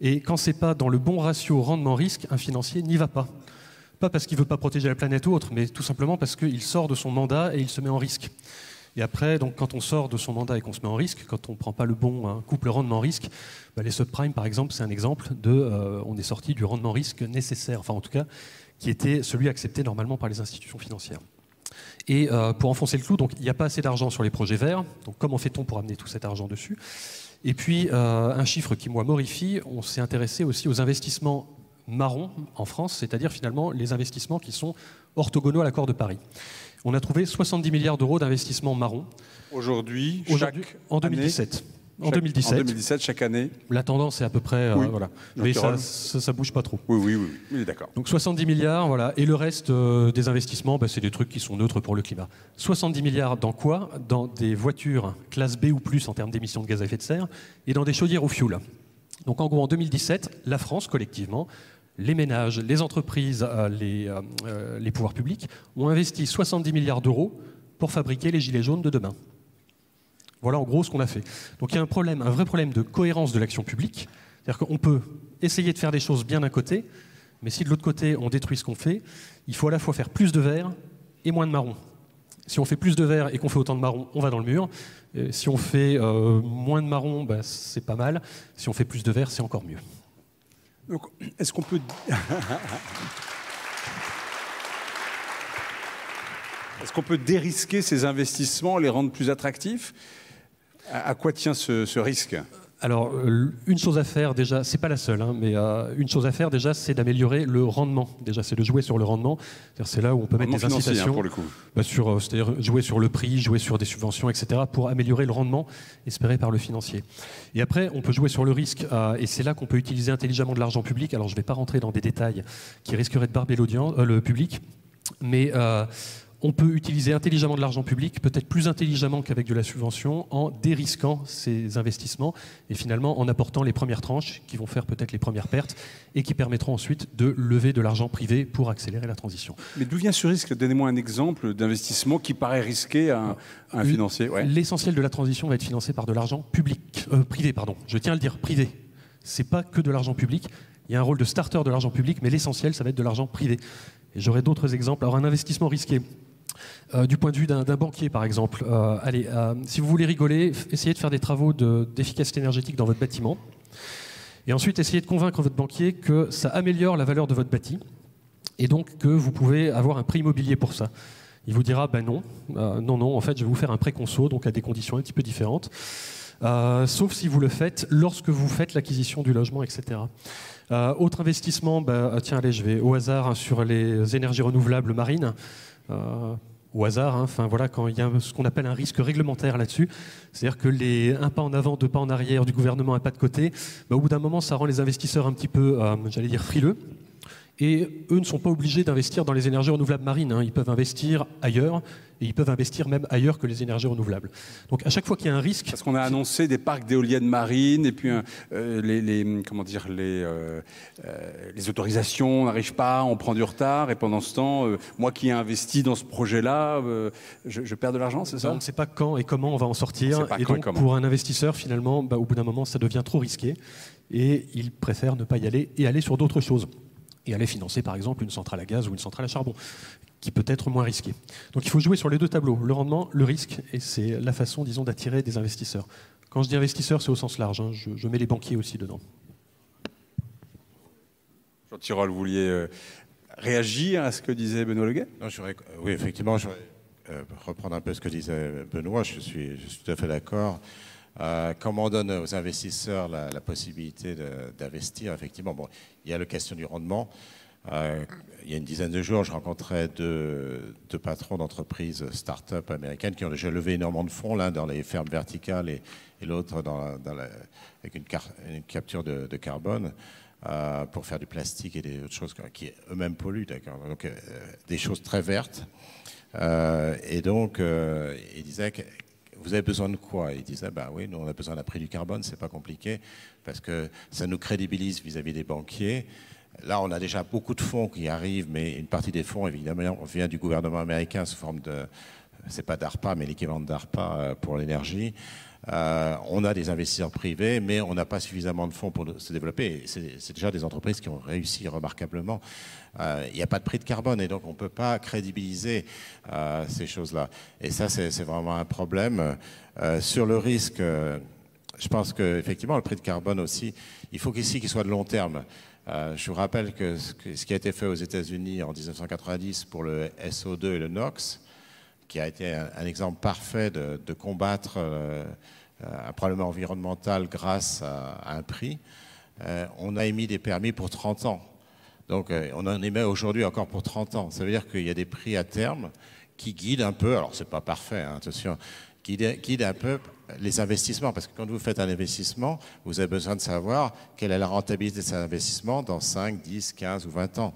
Et quand c'est pas dans le bon ratio rendement-risque, un financier n'y va pas. Pas parce qu'il veut pas protéger la planète ou autre, mais tout simplement parce qu'il sort de son mandat et il se met en risque. Et après, donc, quand on sort de son mandat et qu'on se met en risque, quand on ne prend pas le bon couple rendement-risque, bah, les subprimes, par exemple, c'est un exemple de euh, on est sorti du rendement-risque nécessaire, enfin en tout cas, qui était celui accepté normalement par les institutions financières. Et euh, pour enfoncer le clou, donc il n'y a pas assez d'argent sur les projets verts. Donc comment fait-on pour amener tout cet argent dessus? Et puis euh, un chiffre qui moi m'horrifie, on s'est intéressé aussi aux investissements marrons en France, c'est-à-dire finalement les investissements qui sont orthogonaux à l'accord de Paris. On a trouvé 70 milliards d'euros d'investissements marrons. Aujourd'hui, en 2017. Année en 2017. En 2017, chaque année. La tendance est à peu près. Oui. Euh, voilà. Mais ça, ça, ça, bouge pas trop. Oui, oui, oui. oui. d'accord. Donc 70 milliards, voilà. Et le reste euh, des investissements, bah, c'est des trucs qui sont neutres pour le climat. 70 milliards dans quoi? Dans des voitures classe B ou plus en termes d'émissions de gaz à effet de serre et dans des chaudières au fioul. Donc en gros, en 2017, la France, collectivement, les ménages, les entreprises, euh, les, les pouvoirs publics ont investi 70 milliards d'euros pour fabriquer les gilets jaunes de demain. Voilà en gros ce qu'on a fait. Donc il y a un problème, un vrai problème de cohérence de l'action publique. C'est-à-dire qu'on peut essayer de faire des choses bien d'un côté, mais si de l'autre côté on détruit ce qu'on fait, il faut à la fois faire plus de vert et moins de marron. Si on fait plus de vert et qu'on fait autant de marron, on va dans le mur. Et si on fait euh, moins de marron, bah, c'est pas mal. Si on fait plus de vert, c'est encore mieux. Donc, est-ce qu'on peut [LAUGHS] Est-ce qu'on peut dérisquer ces investissements, les rendre plus attractifs? À quoi tient ce, ce risque? Alors, euh, une chose à faire déjà, c'est pas la seule, hein, mais euh, une chose à faire déjà, c'est d'améliorer le rendement. Déjà, c'est de jouer sur le rendement. C'est là où on peut mettre des incitations. Hein, pour le coup. Bah, sur, euh, c'est-à-dire jouer sur le prix, jouer sur des subventions, etc., pour améliorer le rendement espéré par le financier. Et après, on peut jouer sur le risque, euh, et c'est là qu'on peut utiliser intelligemment de l'argent public. Alors, je ne vais pas rentrer dans des détails qui risqueraient de barber l'audience, euh, le public, mais on peut utiliser intelligemment de l'argent public, peut-être plus intelligemment qu'avec de la subvention, en dérisquant ces investissements et finalement en apportant les premières tranches qui vont faire peut-être les premières pertes et qui permettront ensuite de lever de l'argent privé pour accélérer la transition. Mais d'où vient ce risque? Donnez-moi un exemple d'investissement qui paraît risqué à un, à un financier. Ouais. L'essentiel de la transition va être financé par de l'argent public, euh, privé, pardon. Je tiens à le dire, privé. C'est pas que de l'argent public. Il y a un rôle de starter de l'argent public, mais l'essentiel, ça va être de l'argent privé. Et j'aurai d'autres exemples. Alors, un investissement risqué, euh, du point de vue d'un banquier, par exemple, euh, allez, euh, si vous voulez rigoler, essayez de faire des travaux d'efficacité de, énergétique dans votre bâtiment. Et ensuite, essayez de convaincre votre banquier que ça améliore la valeur de votre bâti. et donc que vous pouvez avoir un prêt immobilier pour ça. Il vous dira, ben non, non, non, en fait, je vais vous faire un prêt conso, donc à des conditions un petit peu différentes, euh, sauf si vous le faites lorsque vous faites l'acquisition du logement, etc. Euh, autre investissement, ben, tiens, allez, je vais au hasard sur les énergies renouvelables marines. au hasard, hein, enfin voilà, quand il y a ce qu'on appelle un risque réglementaire là-dessus, c'est-à-dire que les un pas en avant, deux pas en arrière du gouvernement, un pas de côté, ben, au bout d'un moment, ça rend les investisseurs un petit peu, j'allais dire, frileux. Et eux ne sont pas obligés d'investir dans les énergies renouvelables marines. Hein. Ils peuvent investir ailleurs, et ils peuvent investir même ailleurs que les énergies renouvelables. Donc à chaque fois qu'il y a un risque... Parce qu'on a annoncé des parcs d'éoliennes marines, et puis euh, les, comment dire, les, euh, euh, les autorisations n'arrivent pas, on prend du retard, et pendant ce temps, moi qui ai investi dans ce projet-là, je, perds de l'argent, c'est ça? On ne sait pas quand et comment on va en sortir. Et donc pour un investisseur, finalement, bah, au bout d'un moment, ça devient trop risqué, et il préfère ne pas y aller et aller sur d'autres choses et aller financer par exemple une centrale à gaz ou une centrale à charbon, qui peut être moins risquée. Donc il faut jouer sur les deux tableaux, le rendement, le risque, et c'est la façon, disons, d'attirer des investisseurs. Quand je dis investisseurs, c'est au sens large, hein. je, mets les banquiers aussi dedans. Jean Tirole, vous vouliez euh, réagir à ce que disait Benoît Leguet? Non, Oui, effectivement, je voudrais euh, reprendre un peu ce que disait Benoît, je suis, je suis tout à fait d'accord. Euh, comment on donne aux investisseurs la, possibilité d'investir Effectivement, bon, il y a la question du rendement. Euh, il y a une dizaine de jours, je rencontrais deux, patrons d'entreprises start-up américaines qui ont déjà levé énormément de fonds, l'un dans les fermes verticales et, l'autre avec une, capture de, carbone. Euh, pour faire du plastique et des autres choses qui eux-mêmes polluent. Donc des choses très vertes. et donc, il disait que vous avez besoin de quoi? Ils disaient, bah oui, nous on a besoin d'un prix du carbone, c'est pas compliqué, parce que ça nous crédibilise vis-à-vis des banquiers. Là, on a déjà beaucoup de fonds qui arrivent, mais une partie des fonds, évidemment, vient du gouvernement américain sous forme de, c'est pas d'ARPA, mais l'équivalent d'ARPA euh, pour l'énergie. Euh, on a des investisseurs privés, mais on n'a pas suffisamment de fonds pour se développer. C'est déjà des entreprises qui ont réussi remarquablement. Euh, il n'y a pas de prix de carbone et donc on ne peut pas crédibiliser ces choses-là. Et ça, c'est vraiment un problème. sur le risque, je pense qu'effectivement, le prix de carbone aussi, il faut qu'ici, qu'il soit de long terme. je vous rappelle que ce qui a été fait aux États-Unis en 1990 pour le SO2 et le NOx, qui a été un, exemple parfait de, combattre un problème environnemental grâce à, un prix. Euh, on a émis des permis pour 30 ans. Donc euh, on en émet aujourd'hui encore pour 30 ans. Ça veut dire qu'il y a des prix à terme qui guident un peu, alors c'est pas parfait, hein, attention, qui guident un peu les investissements. Parce que quand vous faites un investissement, vous avez besoin de savoir quelle est la rentabilité de cet investissement dans 5, 10, 15 ou 20 ans.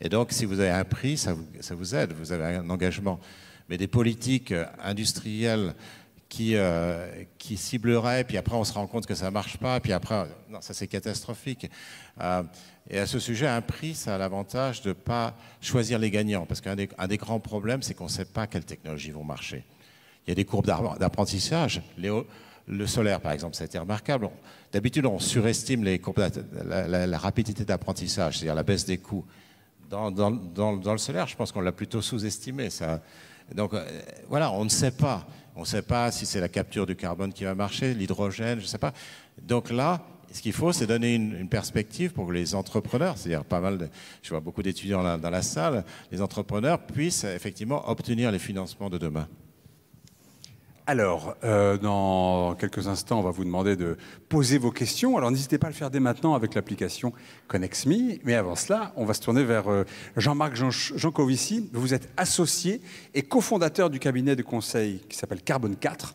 Et donc si vous avez un prix, ça vous aide, vous avez un engagement. Mais des politiques industrielles qui, euh, qui ciblerait, puis après on se rend compte que ça ne marche pas, puis après, non, ça c'est catastrophique. Euh, et à ce sujet, un prix, ça a l'avantage de ne pas choisir les gagnants, parce qu'un des, grands problèmes, c'est qu'on ne sait pas quelles technologies vont marcher. Il y a des courbes d'apprentissage. Le solaire, par exemple, ça a été remarquable. D'habitude, on surestime la, rapidité d'apprentissage, c'est-à-dire la baisse des coûts. Dans, dans le solaire, je pense qu'on l'a plutôt sous-estimé. Ça. Donc euh, voilà, on ne sait pas. On ne sait pas si c'est la capture du carbone qui va marcher, l'hydrogène, je ne sais pas. Donc là, ce qu'il faut, c'est donner une, perspective pour que les entrepreneurs, c'est-à-dire pas mal, je vois beaucoup d'étudiants dans la salle, les entrepreneurs puissent effectivement obtenir les financements de demain. Alors, euh, dans quelques instants, on va vous demander de poser vos questions. Alors, n'hésitez pas à le faire dès maintenant avec l'application ConnexMe. Mais avant cela, on va se tourner vers euh, Jean-Marc Jancovici. Vous êtes associé et cofondateur du cabinet de conseil qui s'appelle Carbone 4.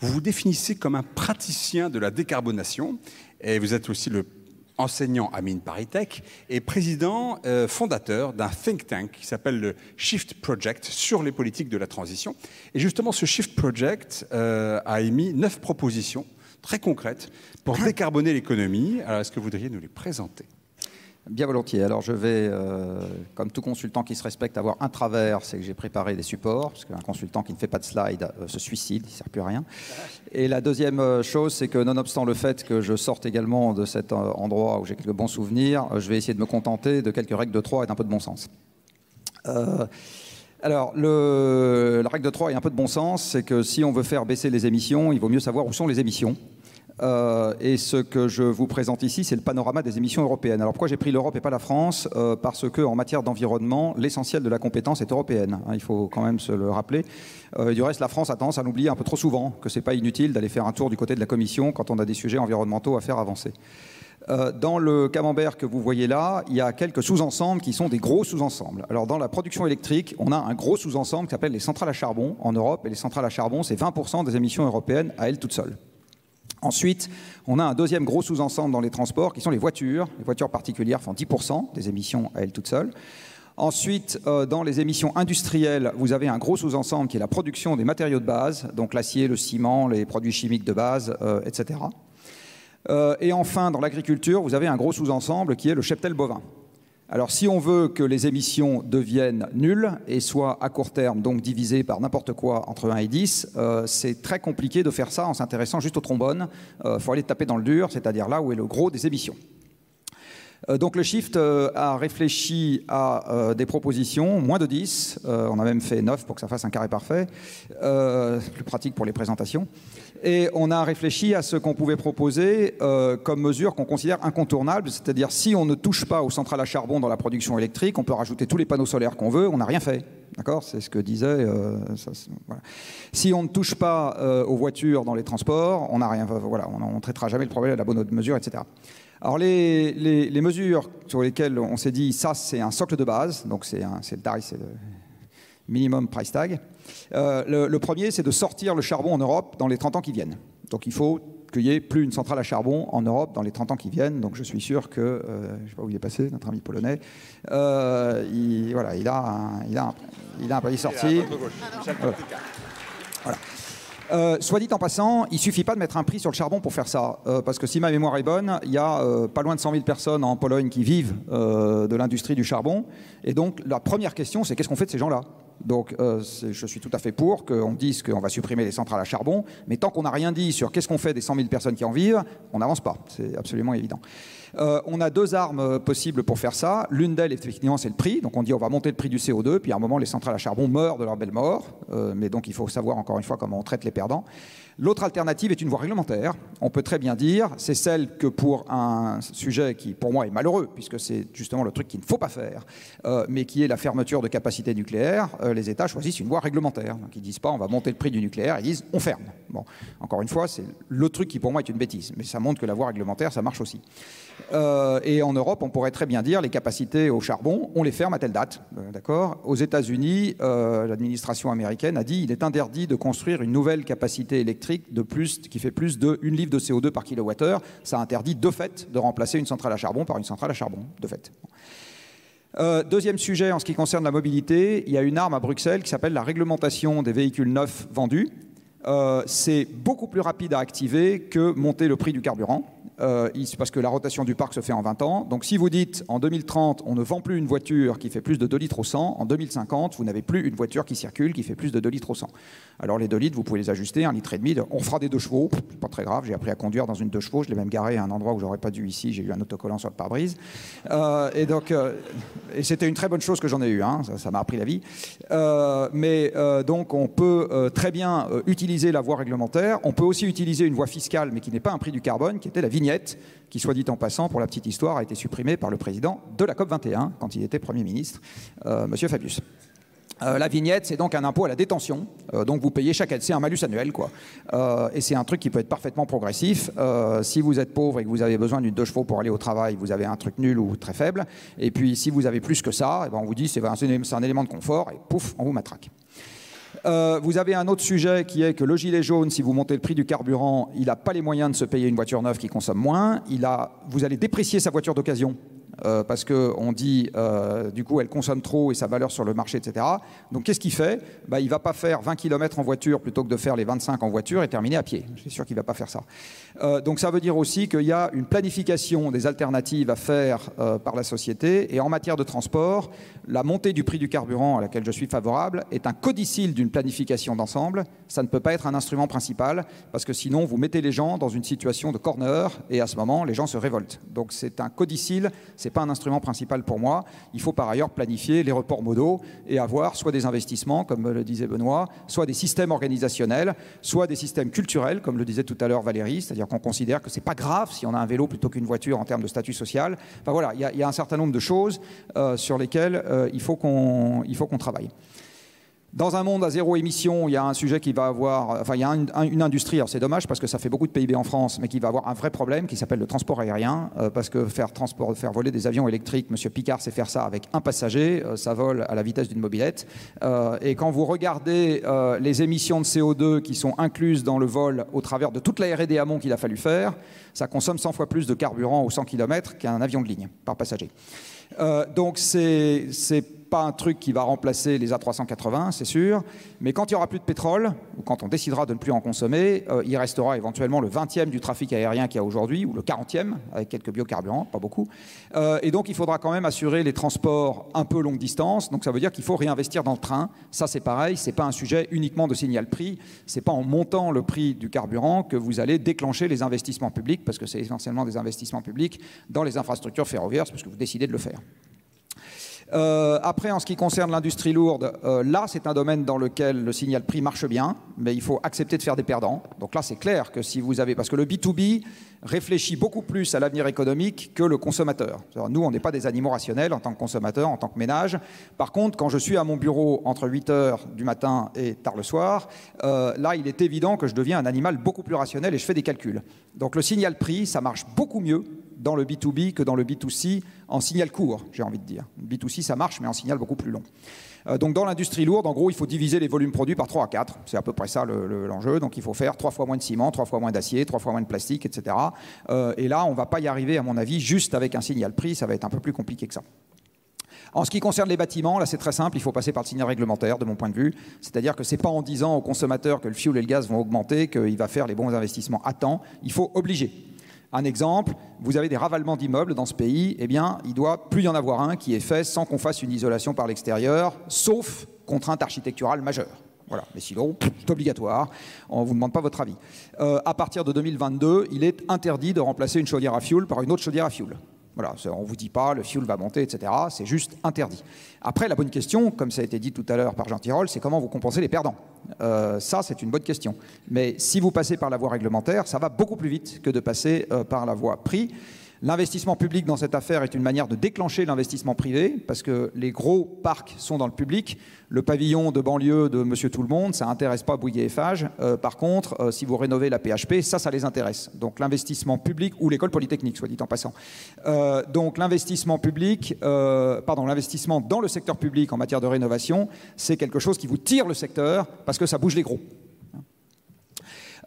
Vous vous définissez comme un praticien de la décarbonation et vous êtes aussi le enseignant à Mine Paris et président euh, fondateur d'un think tank qui s'appelle le Shift Project sur les politiques de la transition. Et justement, ce Shift Project euh, a émis neuf propositions très concrètes pour décarboner l'économie. Alors, est-ce que vous voudriez nous les présenter? Bien volontiers. Alors je vais, euh, comme tout consultant qui se respecte, avoir un travers, c'est que j'ai préparé des supports, parce qu'un consultant qui ne fait pas de slide euh, se suicide, il ne sert plus à rien. Et la deuxième euh, chose, c'est que nonobstant le fait que je sorte également de cet endroit où j'ai quelques bons souvenirs, je vais essayer de me contenter de quelques règles de trois et d'un peu de bon sens. alors, le, la règle de trois et un peu de bon sens, c'est que si on veut faire baisser les émissions, il vaut mieux savoir où sont les émissions. Euh, et ce que je vous présente ici, c'est le panorama des émissions européennes. Alors pourquoi j'ai pris l'Europe et pas la France? Euh, Parce que en matière d'environnement, l'essentiel de la compétence est européenne. Hein, il faut quand même se le rappeler. Euh, du reste, la France a tendance à l'oublier un peu trop souvent, que c'est pas inutile d'aller faire un tour du côté de la Commission quand on a des sujets environnementaux à faire avancer. Dans le camembert que vous voyez là, il y a quelques sous-ensembles qui sont des gros sous-ensembles. Alors dans la production électrique, on a un gros sous-ensemble qui s'appelle les centrales à charbon en Europe. Et les centrales à charbon, c'est 20% des émissions européennes à elles toutes seules. Ensuite, on a un deuxième gros sous-ensemble dans les transports qui sont les voitures. Les voitures particulières font 10% des émissions à elles toutes seules. Ensuite, euh, dans les émissions industrielles, vous avez un gros sous-ensemble qui est la production des matériaux de base, donc l'acier, le ciment, les produits chimiques de base, euh, etc. Euh, et enfin, dans l'agriculture, vous avez un gros sous-ensemble qui est le cheptel bovin. Alors, si on veut que les émissions deviennent nulles et soient à court terme, donc divisées par n'importe quoi entre 1 et 10, euh, c'est très compliqué de faire ça en s'intéressant juste au trombone. Il euh, faut aller taper dans le dur, c'est-à-dire là où est le gros des émissions. Donc le Shift a réfléchi à des propositions, moins de 10, on a même fait 9 pour que ça fasse un carré parfait, plus pratique pour les présentations. Et on a réfléchi à ce qu'on pouvait proposer euh, comme mesure qu'on considère incontournable, c'est-à-dire si on ne touche pas aux centrales à charbon dans la production électrique, on peut rajouter tous les panneaux solaires qu'on veut, on n'a rien fait. D'accord? C'est ce que disait. Euh, Si on ne touche pas euh, aux voitures dans les transports, on n'a rien. Voilà, on ne traitera jamais le problème à la bonne mesure, etc. Alors les, les, mesures sur lesquelles on s'est dit ça c'est un socle de base, donc c'est le tarif, c'est le minimum price tag. Euh, le, premier, c'est de sortir le charbon en Europe dans les 30 ans qui viennent. Donc il faut qu'il n'y ait plus une centrale à charbon en Europe dans les 30 ans qui viennent. Donc je suis sûr que, euh, je ne sais pas où il est passé, notre ami polonais, euh, il, voilà, il a un, il a un, il a un sorti. Soit dit en passant, il suffit pas de mettre un prix sur le charbon pour faire ça, parce que si ma mémoire est bonne, il y a pas loin de 100 000 personnes en Pologne qui vivent de l'industrie du charbon, et donc la première question, c'est qu'est-ce qu'on fait de ces gens-là? Donc euh, je suis tout à fait pour qu'on dise qu'on va supprimer les centrales à charbon, mais tant qu'on n'a rien dit sur qu'est-ce qu'on fait des 100 000 personnes qui en vivent, on n'avance pas. C'est absolument évident. Euh, on a deux armes euh, possibles pour faire ça. L'une d'elles, effectivement, c'est le prix. Donc on dit on va monter le prix du CO2, puis à un moment, les centrales à charbon meurent de leur belle mort. mais donc il faut savoir encore une fois comment on traite les perdants. L'autre alternative est une voie réglementaire. On peut très bien dire, c'est celle que pour un sujet qui, pour moi, est malheureux, puisque c'est justement le truc qu'il ne faut pas faire, euh, mais qui est la fermeture de capacités nucléaires, euh, les États choisissent une voie réglementaire. Donc ils disent pas on va monter le prix du nucléaire, ils disent on ferme. Bon, encore une fois, c'est le truc qui pour moi est une bêtise, mais ça montre que la voie réglementaire, ça marche aussi. Euh, et en Europe, on pourrait très bien dire les capacités au charbon, on les ferme à telle date. D'accord? Aux États-Unis, l'administration américaine a dit il est interdit de construire une nouvelle capacité électrique de qui fait plus de 1 livre de CO2 par kilowattheure. Ça interdit de fait de remplacer une centrale à charbon par une centrale à charbon, de fait. Euh, deuxième sujet en ce qui concerne la mobilité, il y a une arme à Bruxelles qui s'appelle la réglementation des véhicules neufs vendus. Euh, c'est beaucoup plus rapide à activer que monter le prix du carburant. Euh, parce que la rotation du parc se fait en 20 ans. Donc si vous dites en 2030, on ne vend plus une voiture qui fait plus de 2 litres au 100, en 2050, vous n'avez plus une voiture qui circule qui fait plus de 2 litres au 100. Alors les 2 litres, vous pouvez les ajuster, un litre et demi. On fera des 2 chevaux, pas très grave. J'ai appris à conduire dans une 2 chevaux. Je l'ai même garé à un endroit où j'aurais pas dû ici. J'ai eu un autocollant sur le pare-brise. Euh, et donc, et c'était une très bonne chose que j'en ai eu. Hein. ça m'a appris la vie. mais donc, on peut très bien utiliser la voie réglementaire. On peut aussi utiliser une voie fiscale, mais qui n'est pas un prix du carbone, qui était la vignette qui, soit dit en passant, pour la petite histoire, a été supprimée par le président de la COP21, quand il était Premier ministre, euh, M. Fabius. Euh, la vignette, c'est donc un impôt à la détention. Euh, donc vous payez chaque année, c'est un malus annuel, quoi. et c'est un truc qui peut être parfaitement progressif. si vous êtes pauvre et que vous avez besoin d'une deux chevaux pour aller au travail, vous avez un truc nul ou très faible. Et puis si vous avez plus que ça, eh ben, on vous dit c'est un, un élément de confort et pouf, on vous matraque. Euh, vous avez un autre sujet qui est que le gilet jaune, si vous montez le prix du carburant, il n'a pas les moyens de se payer une voiture neuve qui consomme moins. Il a, vous allez déprécier sa voiture d'occasion euh, parce qu'on dit, euh, du coup, elle consomme trop et sa valeur sur le marché, etc. Donc, qu'est-ce qu'il fait? Bah, Il ne va pas faire 20 km en voiture plutôt que de faire les 25 en voiture et terminer à pied. Je suis sûr qu'il ne va pas faire ça. Euh, donc, ça veut dire aussi qu'il y a une planification des alternatives à faire par la société. Et en matière de transport, la montée du prix du carburant à laquelle je suis favorable est un codicile d'une planification d'ensemble. Ça ne peut pas être un instrument principal parce que sinon, vous mettez les gens dans une situation de corner et à ce moment, les gens se révoltent. Donc, c'est un codicile Ce n'est pas un instrument principal pour moi. Il faut par ailleurs planifier les reports modaux et avoir soit des investissements, comme le disait Benoît, soit des systèmes organisationnels, soit des systèmes culturels, comme le disait tout à l'heure Valérie, c'est-à-dire qu'on considère que ce n'est pas grave si on a un vélo plutôt qu'une voiture en termes de statut social. Enfin voilà, il y, a un certain nombre de choses euh, sur lesquelles euh, il faut qu'on travaille. Dans un monde à zéro émission, il y a un sujet qui va avoir, enfin il y a une industrie, alors c'est dommage parce que ça fait beaucoup de PIB en France, mais qui va avoir un vrai problème qui s'appelle le transport aérien, euh, parce que faire, transport, faire voler des avions électriques, M. Picard sait faire ça avec un passager, euh, ça vole à la vitesse d'une mobilette. Euh, et quand vous regardez les émissions de CO2 qui sont incluses dans le vol au travers de toute la R&D amont qu'il a fallu faire, ça consomme 100 fois plus de carburant au 100 km qu'un avion de ligne par passager. donc c'est pas un truc qui va remplacer les A380, c'est sûr, mais quand il n'y aura plus de pétrole, ou quand on décidera de ne plus en consommer, euh, il restera éventuellement le 20e du trafic aérien qu'il y a aujourd'hui, ou le 40e, avec quelques biocarburants, pas beaucoup. Euh, et donc il faudra quand même assurer les transports un peu longue distance, donc ça veut dire qu'il faut réinvestir dans le train. Ça c'est pareil, c'est pas un sujet uniquement de signal prix, c'est pas en montant le prix du carburant que vous allez déclencher les investissements publics, parce que c'est essentiellement des investissements publics dans les infrastructures ferroviaires, parce que vous décidez de le faire. Euh, après, en ce qui concerne l'industrie lourde, euh, là, c'est un domaine dans lequel le signal prix marche bien, mais il faut accepter de faire des perdants. Donc là, c'est clair que si vous avez... Parce que le B2B réfléchit beaucoup plus à l'avenir économique que le consommateur. Nous, on n'est pas des animaux rationnels en tant que consommateur, en tant que ménage. Par contre, quand je suis à mon bureau entre 8 heures du matin et tard le soir, euh, là, il est évident que je deviens un animal beaucoup plus rationnel et je fais des calculs. Donc le signal prix, ça marche beaucoup mieux dans le B2B que dans le B2C en signal court, j'ai envie de dire. B2C, ça marche, mais en signal beaucoup plus long. Euh, donc dans l'industrie lourde, en gros, il faut diviser les volumes produits par 3 à 4. C'est à peu près ça l'enjeu. donc il faut faire 3 fois moins de ciment, 3 fois moins d'acier, 3 fois moins de plastique, etc. Euh, et là, on ne va pas y arriver, à mon avis, juste avec un signal prix. Ça va être un peu plus compliqué que ça. En ce qui concerne les bâtiments, là c'est très simple, il faut passer par le signal réglementaire de mon point de vue. C'est-à-dire que ce n'est pas en disant au consommateur que le fioul et le gaz vont augmenter qu'il va faire les bons investissements à temps. Il faut obliger. Un exemple, vous avez des ravalements d'immeubles dans ce pays, eh bien, il doit plus y en avoir un qui est fait sans qu'on fasse une isolation par l'extérieur, sauf contrainte architecturale majeure. Voilà, mais sinon, c'est obligatoire. On ne vous demande pas votre avis. Euh, à partir de 2022, il est interdit de remplacer une chaudière à fioul par une autre chaudière à fioul. Voilà, on ne vous dit pas le fioul va monter, etc. C'est juste interdit. Après, la bonne question, comme ça a été dit tout à l'heure par Jean Tirole, c'est comment vous compensez les perdants? Euh, ça, c'est une bonne question. Mais si vous passez par la voie réglementaire, ça va beaucoup plus vite que de passer euh, par la voie prix. L'investissement public dans cette affaire est une manière de déclencher l'investissement privé, parce que les gros parcs sont dans le public. Le pavillon de banlieue de Monsieur Tout le Monde, ça n'intéresse pas Bouygues et Eiffage. Euh, par contre, euh, si vous rénovez la PHP, ça, ça les intéresse. Donc l'investissement public, ou l'école polytechnique, soit dit en passant. Euh, donc l'investissement public, pardon, l'investissement dans le secteur public en matière de rénovation, c'est quelque chose qui vous tire le secteur, parce que ça bouge les gros.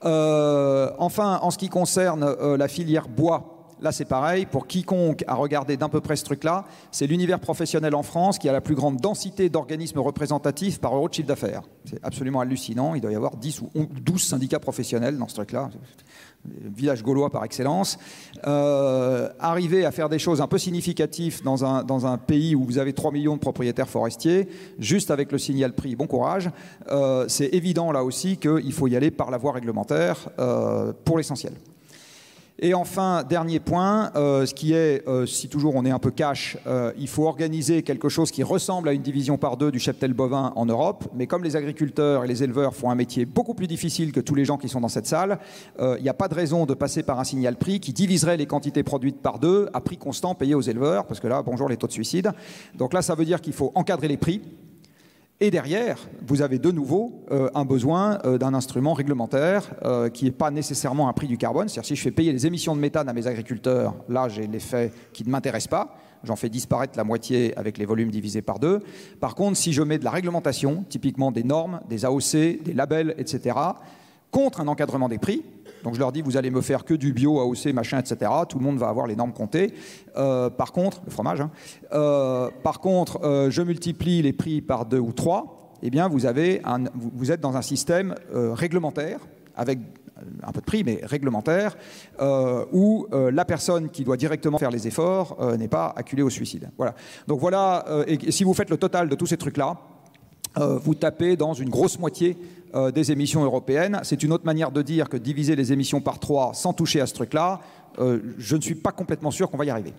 enfin, en ce qui concerne la filière bois, Là, c'est pareil. Pour quiconque a regardé d'un peu près ce truc-là, c'est l'univers professionnel en France qui a la plus grande densité d'organismes représentatifs par euro de chiffre d'affaires. C'est absolument hallucinant. Il doit y avoir 10 ou 12 syndicats professionnels dans ce truc-là. Village gaulois par excellence. Euh, arriver à faire des choses un peu significatives dans un, pays où vous avez 3 millions de propriétaires forestiers, juste avec le signal prix, bon courage. Euh, c'est évident là aussi qu'il faut y aller par la voie réglementaire euh, pour l'essentiel. Et enfin, dernier point, euh, ce qui est, euh, si toujours on est un peu cash, euh, il faut organiser quelque chose qui ressemble à une division par deux du cheptel bovin en Europe. Mais comme les agriculteurs et les éleveurs font un métier beaucoup plus difficile que tous les gens qui sont dans cette salle, il n'y a pas de raison de passer par un signal prix qui diviserait les quantités produites par deux à prix constant payé aux éleveurs, parce que là, bonjour les taux de suicide. Donc là, ça veut dire qu'il faut encadrer les prix et derrière, vous avez de nouveau euh, un besoin euh, d'un instrument réglementaire euh, qui n'est pas nécessairement un prix du carbone. C'est-à-dire si je fais payer les émissions de méthane à mes agriculteurs, là j'ai l'effet qui ne m'intéresse pas. J'en fais disparaître la moitié avec les volumes divisés par deux. Par contre, si je mets de la réglementation, typiquement des normes, des AOC, des labels, etc., contre un encadrement des prix, donc je leur dis, vous allez me faire que du bio, AOC, machin, etc. Tout le monde va avoir les normes comptées. Euh, par contre, le fromage, hein, euh, par contre, euh, je multiplie les prix par deux ou trois. Eh bien, vous, êtes dans un système réglementaire avec un peu de prix, mais réglementaire, où la personne qui doit directement faire les efforts n'est pas acculée au suicide. Voilà. Donc voilà, et si vous faites le total de tous ces trucs-là, vous tapez dans une grosse moitié euh, des émissions européennes. C'est une autre manière de dire que diviser les émissions par trois sans toucher à ce truc-là, euh, je ne suis pas complètement sûr qu'on va y arriver.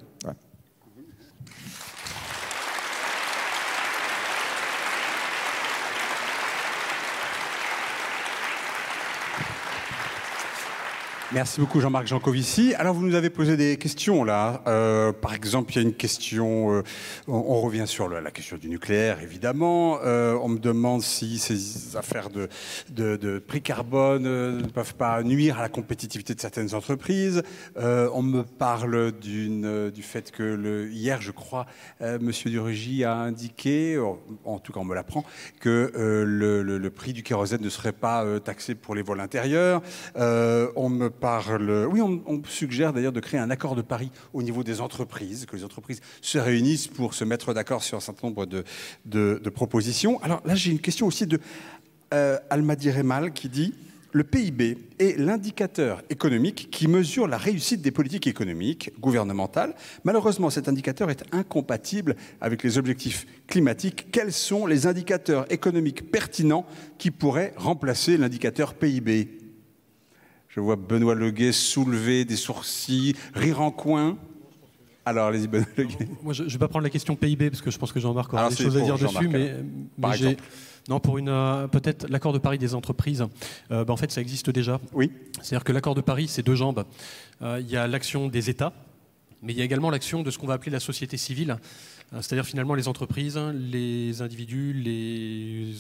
Merci beaucoup Jean-Marc Jancovici. Alors vous nous avez posé des questions là. Euh, par exemple, il y a une question, euh, on, revient sur la question du nucléaire évidemment. Euh, on me demande si ces affaires de, prix carbone ne peuvent pas nuire à la compétitivité de certaines entreprises. On me parle du fait que hier, je crois, Monsieur Durugy a indiqué, en tout cas on me l'apprend, que le, le, prix du kérosène ne serait pas taxé pour les vols intérieurs. on me Oui, on, suggère d'ailleurs de créer un accord de Paris au niveau des entreprises, que les entreprises se réunissent pour se mettre d'accord sur un certain nombre de, propositions. Alors là, j'ai une question aussi de euh, Almadi Remal qui dit le PIB est l'indicateur économique qui mesure la réussite des politiques économiques gouvernementales. Malheureusement, cet indicateur est incompatible avec les objectifs climatiques. Quels sont les indicateurs économiques pertinents qui pourraient remplacer l'indicateur PIB je vois Benoît Leguet soulever des sourcils, rire en coin. Alors, allez-y, Benoît Leguet. Moi, je ne vais pas prendre la question PIB, parce que je pense que Jean-Marc aura des choses à dire dessus, mais, mais j'ai... Non, pour une euh, peut-être l'accord de Paris des entreprises. Euh, bah, en fait, ça existe déjà. Oui. C'est-à-dire que l'accord de Paris, c'est deux jambes. Euh, il y a l'action des États, mais il y a également l'action de ce qu'on va appeler la société civile, c'est-à-dire finalement les entreprises, les individus, les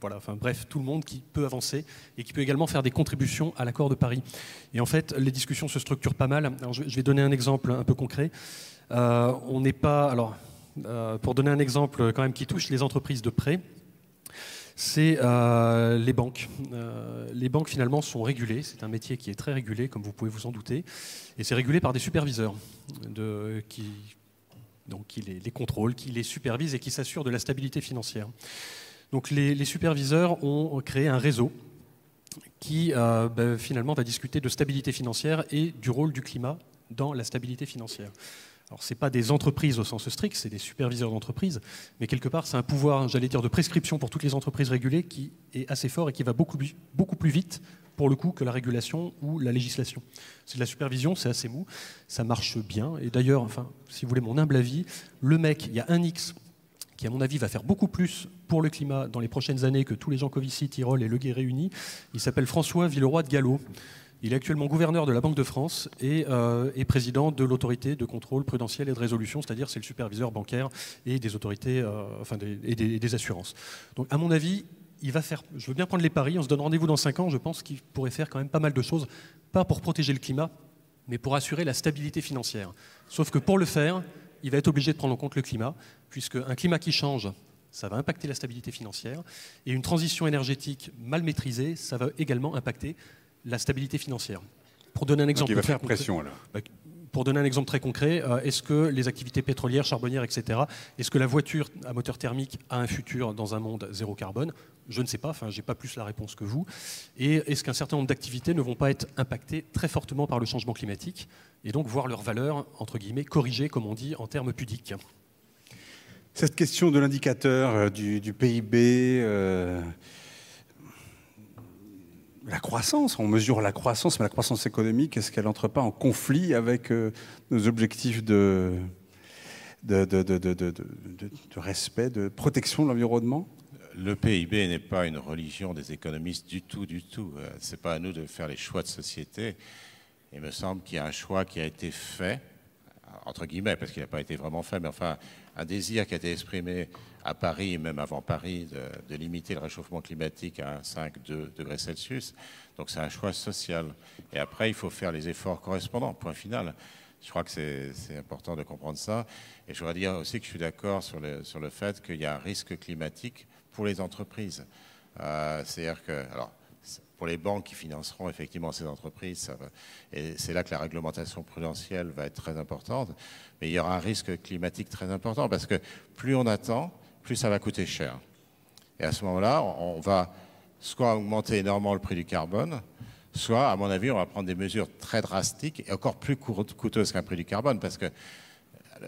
voilà, enfin bref, tout le monde qui peut avancer et qui peut également faire des contributions à l'accord de Paris. Et en fait, les discussions se structurent pas mal. Alors, je vais donner un exemple un peu concret. Euh, on n'est pas alors euh, pour donner un exemple quand même qui touche les entreprises de prêt c'est euh, les banques. Euh, les banques finalement sont régulées, c'est un métier qui est très régulé, comme vous pouvez vous en douter, et c'est régulé par des superviseurs qui, donc, qui les, les, contrôlent, qui les supervisent et qui s'assurent de la stabilité financière. Donc les, superviseurs ont créé un réseau qui euh, ben, finalement va discuter de stabilité financière et du rôle du climat dans la stabilité financière. Alors, ce n'est pas des entreprises au sens strict, c'est des superviseurs d'entreprise, mais quelque part, c'est un pouvoir, j'allais dire, de prescription pour toutes les entreprises régulées qui est assez fort et qui va beaucoup plus vite, pour le coup, que la régulation ou la législation. C'est de la supervision, c'est assez mou, ça marche bien. Et d'ailleurs, enfin, si vous voulez mon humble avis, le mec, il y a un X qui, à mon avis, va faire beaucoup plus pour le climat dans les prochaines années que tous les gens Covici, Tyrol et Leguet réunis. Il s'appelle François Villeroy de Gallo. Il est actuellement gouverneur de la Banque de France et, euh, président de l'autorité de contrôle prudentiel et de résolution, c'est-à-dire c'est le superviseur bancaire et des autorités, euh, enfin et des, assurances. Donc à mon avis, il va faire. Je veux bien prendre les paris. On se donne rendez-vous dans 5 ans. Je pense qu'il pourrait faire quand même pas mal de choses, pas pour protéger le climat, mais pour assurer la stabilité financière. Sauf que pour le faire, il va être obligé de prendre en compte le climat, puisque un climat qui change, ça va impacter la stabilité financière, et une transition énergétique mal maîtrisée, ça va également impacter la stabilité financière. Pour donner un exemple, Donc il va faire pression alors. Bah, pour donner un exemple très concret, euh, est-ce que les activités pétrolières, charbonnières, etc., est-ce que la voiture à moteur thermique a un futur dans un monde zéro carbone? Je ne sais pas, enfin, j'ai pas plus la réponse que vous. Et est-ce qu'un certain nombre d'activités ne vont pas être impactées très fortement par le changement climatique et donc voir leur valeur, entre guillemets, corrigée, comme on dit, en termes pudiques? Cette question de l'indicateur euh, du, PIB. Euh la croissance, on mesure la croissance, mais la croissance économique, est-ce qu'elle n'entre pas en conflit avec euh, nos objectifs de, respect, de protection de l'environnement? Le PIB n'est pas une religion des économistes du tout, du tout. Ce n'est pas à nous de faire les choix de société. Il me semble qu'il y a un choix qui a été fait, entre guillemets, parce qu'il n'a pas été vraiment fait, mais enfin, un désir qui a été exprimé à Paris, même avant Paris, de, de limiter le réchauffement climatique à 5-2 degrés Celsius. Donc c'est un choix social. Et après, il faut faire les efforts correspondants, point final. Je crois que c'est important de comprendre ça. Et je voudrais dire aussi que je suis d'accord sur le, sur le fait qu'il y a un risque climatique pour les entreprises. Euh, C'est-à-dire que, alors, pour les banques qui financeront effectivement ces entreprises, et c'est là que la réglementation prudentielle va être très importante, mais il y aura un risque climatique très important parce que plus on attend, plus ça va coûter cher. Et à ce moment-là, on va soit augmenter énormément le prix du carbone, soit, à mon avis, on va prendre des mesures très drastiques et encore plus coûteuses qu'un prix du carbone, parce que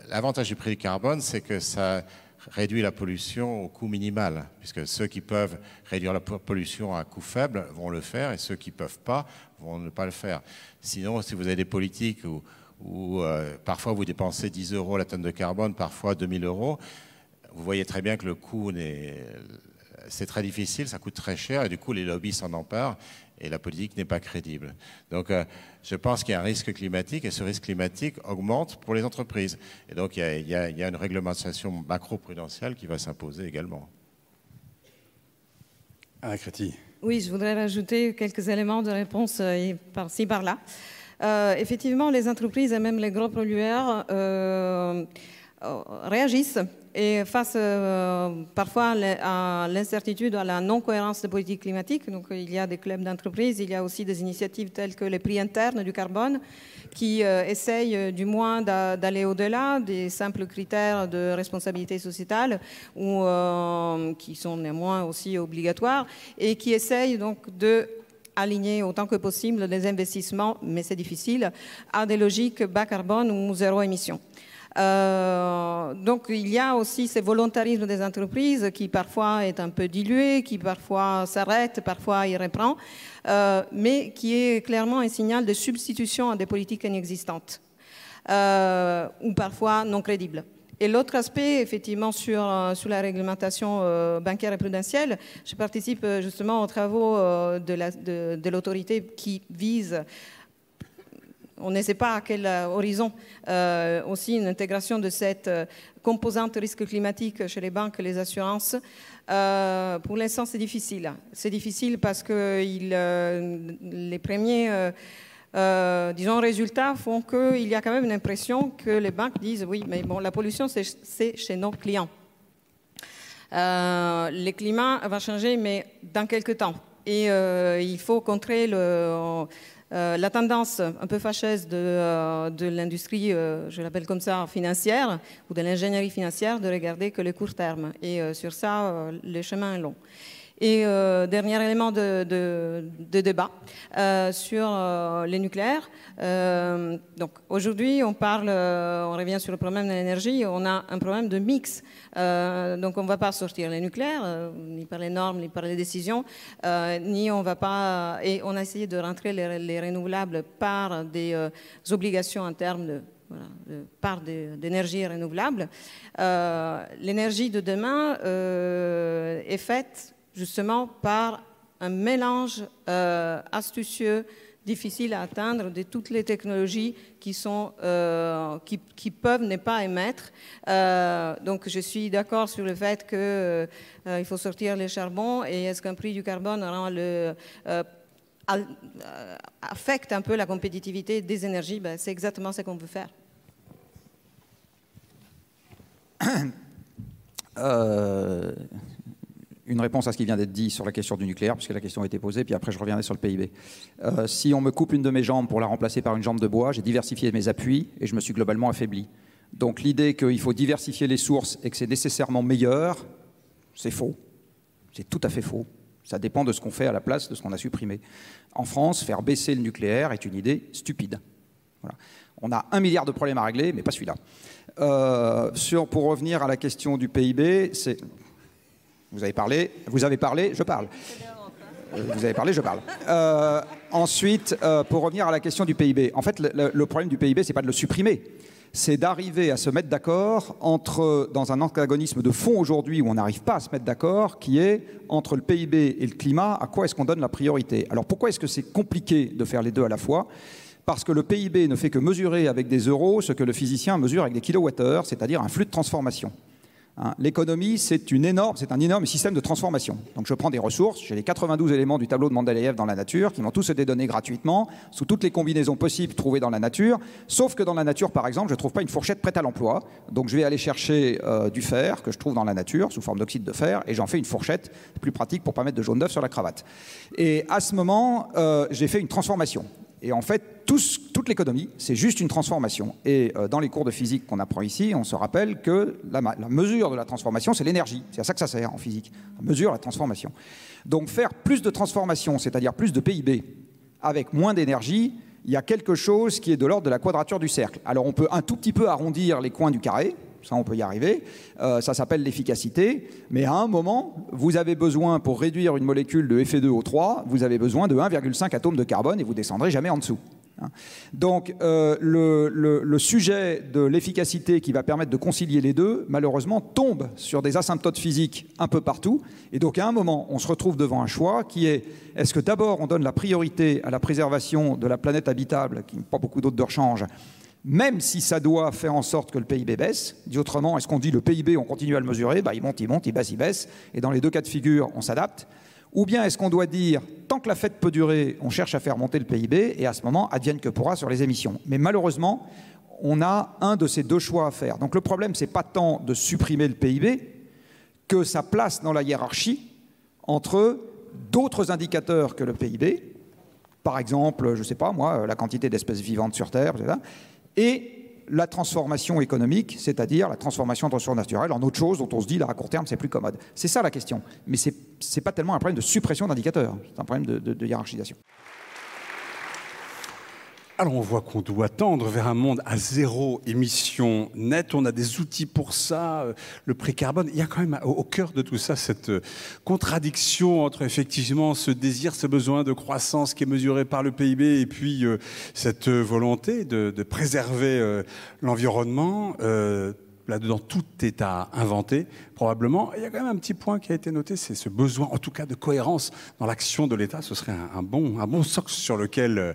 l'avantage du prix du carbone, c'est que ça réduit la pollution au coût minimal, puisque ceux qui peuvent réduire la pollution à coût faible vont le faire, et ceux qui ne peuvent pas vont ne pas le faire. Sinon, si vous avez des politiques où, euh, parfois vous dépensez 10 euros la tonne de carbone, parfois 2000 euros, vous voyez très bien que le coût c'est très difficile, ça coûte très cher, et du coup, les lobbies s'en emparent, et la politique n'est pas crédible. Donc, euh, je pense qu'il y a un risque climatique, et ce risque climatique augmente pour les entreprises. Et donc, il y a, une réglementation macro-prudentielle qui va s'imposer également. Anna Créti. Oui, je voudrais rajouter quelques éléments de réponse euh, par-ci, par-là. Euh, effectivement, les entreprises et même les gros pollueurs réagissent et face euh, parfois à l'incertitude, à la non-cohérence de politique climatique, donc il y a des clubs d'entreprise, il y a aussi des initiatives telles que les prix internes du carbone qui euh, essayent euh, du moins d'aller au-delà des simples critères de responsabilité sociétale ou qui sont néanmoins aussi obligatoires et qui essayent donc de autant que possible les investissements, mais c'est difficile, à des logiques bas carbone ou zéro émission. Euh, donc il y a aussi ce volontarisme des entreprises qui parfois est un peu dilué, qui parfois s'arrête, parfois il reprend, euh, mais qui est clairement un signal de substitution à des politiques inexistantes euh, ou parfois non crédibles. Et l'autre aspect, effectivement, sur, sur la réglementation bancaire et prudentielle, je participe justement aux travaux de l'autorité de, qui vise on ne sait pas à quel euh, horizon euh, aussi une intégration de cette euh, composante risque climatique chez les banques et les assurances. pour l'instant, c'est difficile. C'est difficile parce que les premiers disons, résultats font qu'il y a quand même une impression que les banques disent oui, mais bon, la pollution, c'est chez nos clients. le climat va changer, mais dans quelques temps. Et il faut contrer le euh, la tendance un peu fâcheuse de, euh, l'industrie, euh, je l'appelle comme ça, financière, ou de l'ingénierie financière, de regarder que le court terme. Et sur ça, le chemin est long. Et dernier élément de, débat sur le nucléaire. donc aujourd'hui, on parle, on revient sur le problème de l'énergie. On a un problème de mix euh, donc on ne va pas sortir les nucléaires, euh, ni par les normes, ni par les décisions, euh, ni on va pas. Et on a essayé de rentrer les, renouvelables par des obligations en termes de, part d'énergie renouvelable. L'énergie de demain est faite justement par un mélange astucieux difficile à atteindre de toutes les technologies qui, sont, euh, peuvent ne pas émettre. Euh, donc je suis d'accord sur le fait qu'il euh, il faut sortir les charbons et est-ce qu'un prix du carbone rend affecte un peu la compétitivité des énergies? Ben, C'est exactement ce qu'on veut faire. [COUGHS] une réponse à ce qui vient d'être dit sur la question du nucléaire, puisque la question a été posée, puis après je reviendrai sur le PIB. Euh, si on me coupe une de mes jambes pour la remplacer par une jambe de bois, j'ai diversifié mes appuis et je me suis globalement affaibli. Donc l'idée qu'il faut diversifier les sources et que c'est nécessairement meilleur, c'est faux. C'est tout à fait faux. Ça dépend de ce qu'on fait à la place de ce qu'on a supprimé. En France, faire baisser le nucléaire est une idée stupide. On a un milliard de problèmes à régler, mais pas celui-là. Euh, pour revenir à la question du PIB, c'est vous avez parlé, vous avez parlé, je parle. Euh, vous avez parlé, je parle. Euh, ensuite, euh, pour revenir à la question du PIB, en fait, le, problème du PIB, c'est pas de le supprimer, c'est d'arriver à se mettre d'accord entre dans un antagonisme de fond aujourd'hui où on n'arrive pas à se mettre d'accord, qui est entre le PIB et le climat, à quoi est-ce qu'on donne la priorité? Alors pourquoi est-ce que c'est compliqué de faire les deux à la fois? Parce que le PIB ne fait que mesurer avec des euros ce que le physicien mesure avec des kilowattheures, c'est-à-dire un flux de transformation. Hein, l'économie, c'est un énorme système de transformation. Donc je prends des ressources, j'ai les 92 éléments du tableau de Mendeleïev dans la nature, qui m'ont tous été donnés gratuitement, sous toutes les combinaisons possibles trouvées dans la nature, sauf que dans la nature, par exemple, je ne trouve pas une fourchette prête à l'emploi. Donc je vais aller chercher euh, du fer que je trouve dans la nature, sous forme d'oxyde de fer, et j'en fais une fourchette plus pratique pour pas mettre de jaune d'œuf sur la cravate. Et à ce moment, euh, j'ai fait une transformation. Et en fait, toute l'économie, c'est juste une transformation. Et euh, dans les cours de physique qu'on apprend ici, on se rappelle que la, mesure de la transformation, c'est l'énergie. C'est à ça que ça sert en physique. On mesure la transformation. Donc faire plus de transformation, c'est-à-dire plus de PIB, avec moins d'énergie, il y a quelque chose qui est de l'ordre de la quadrature du cercle. Alors on peut un tout petit peu arrondir les coins du carré, ça on peut y arriver, euh, ça s'appelle l'efficacité, mais à un moment, vous avez besoin, pour réduire une molécule de Fe2O3, vous avez besoin de 1,5 atomes de carbone et vous descendrez jamais en dessous. Hein. Donc euh, le, sujet de l'efficacité qui va permettre de concilier les deux, malheureusement, tombe sur des asymptotes physiques un peu partout. Et donc à un moment, on se retrouve devant un choix qui est est-ce que d'abord on donne la priorité à la préservation de la planète habitable, qui n'a pas beaucoup d'autres de rechange, même si ça doit faire en sorte que le PIB baisse. Dit autrement, est-ce qu'on dit le PIB, on continue à le mesurer bah, Il monte, il monte, il baisse, il baisse. Et dans les deux cas de figure, on s'adapte. Ou bien est-ce qu'on doit dire, tant que la fête peut durer, on cherche à faire monter le PIB, et à ce moment, advienne que pourra sur les émissions. Mais malheureusement, on a un de ces deux choix à faire. Donc le problème, ce n'est pas tant de supprimer le PIB que sa place dans la hiérarchie entre d'autres indicateurs que le PIB, par exemple, je ne sais pas moi, la quantité d'espèces vivantes sur Terre, et la transformation économique, c'est-à-dire la transformation de ressources naturelles en autre chose dont on se dit, là, à court terme, c'est plus commode. C'est ça la question. Mais ce n'est pas tellement un problème de suppression d'indicateurs, c'est un problème de hiérarchisation. Alors on voit qu'on doit tendre vers un monde à zéro émission nette. On a des outils pour ça, euh, le prix carbone. Il y a quand même au cœur de tout ça cette euh, contradiction entre effectivement ce désir, ce besoin de croissance qui est mesuré par le PIB et puis euh, cette volonté de, préserver l'environnement là-dedans, tout est à inventer, probablement. il y a quand même un petit point qui a été noté, c'est ce besoin, en tout cas, de cohérence dans l'action de l'État. Ce serait un, bon, un bon socle sur lequel euh,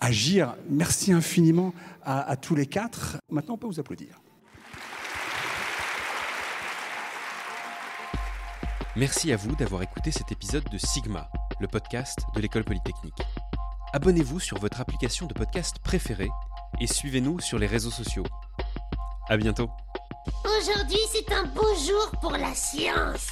agir. Merci infiniment à, tous les quatre. Maintenant, on peut vous applaudir. Merci à vous d'avoir écouté cet épisode de Sigma, le podcast de l'école polytechnique. Abonnez-vous sur votre application de podcast préférée et suivez-nous sur les réseaux sociaux. À bientôt. Aujourd'hui, c'est un beau jour pour la science.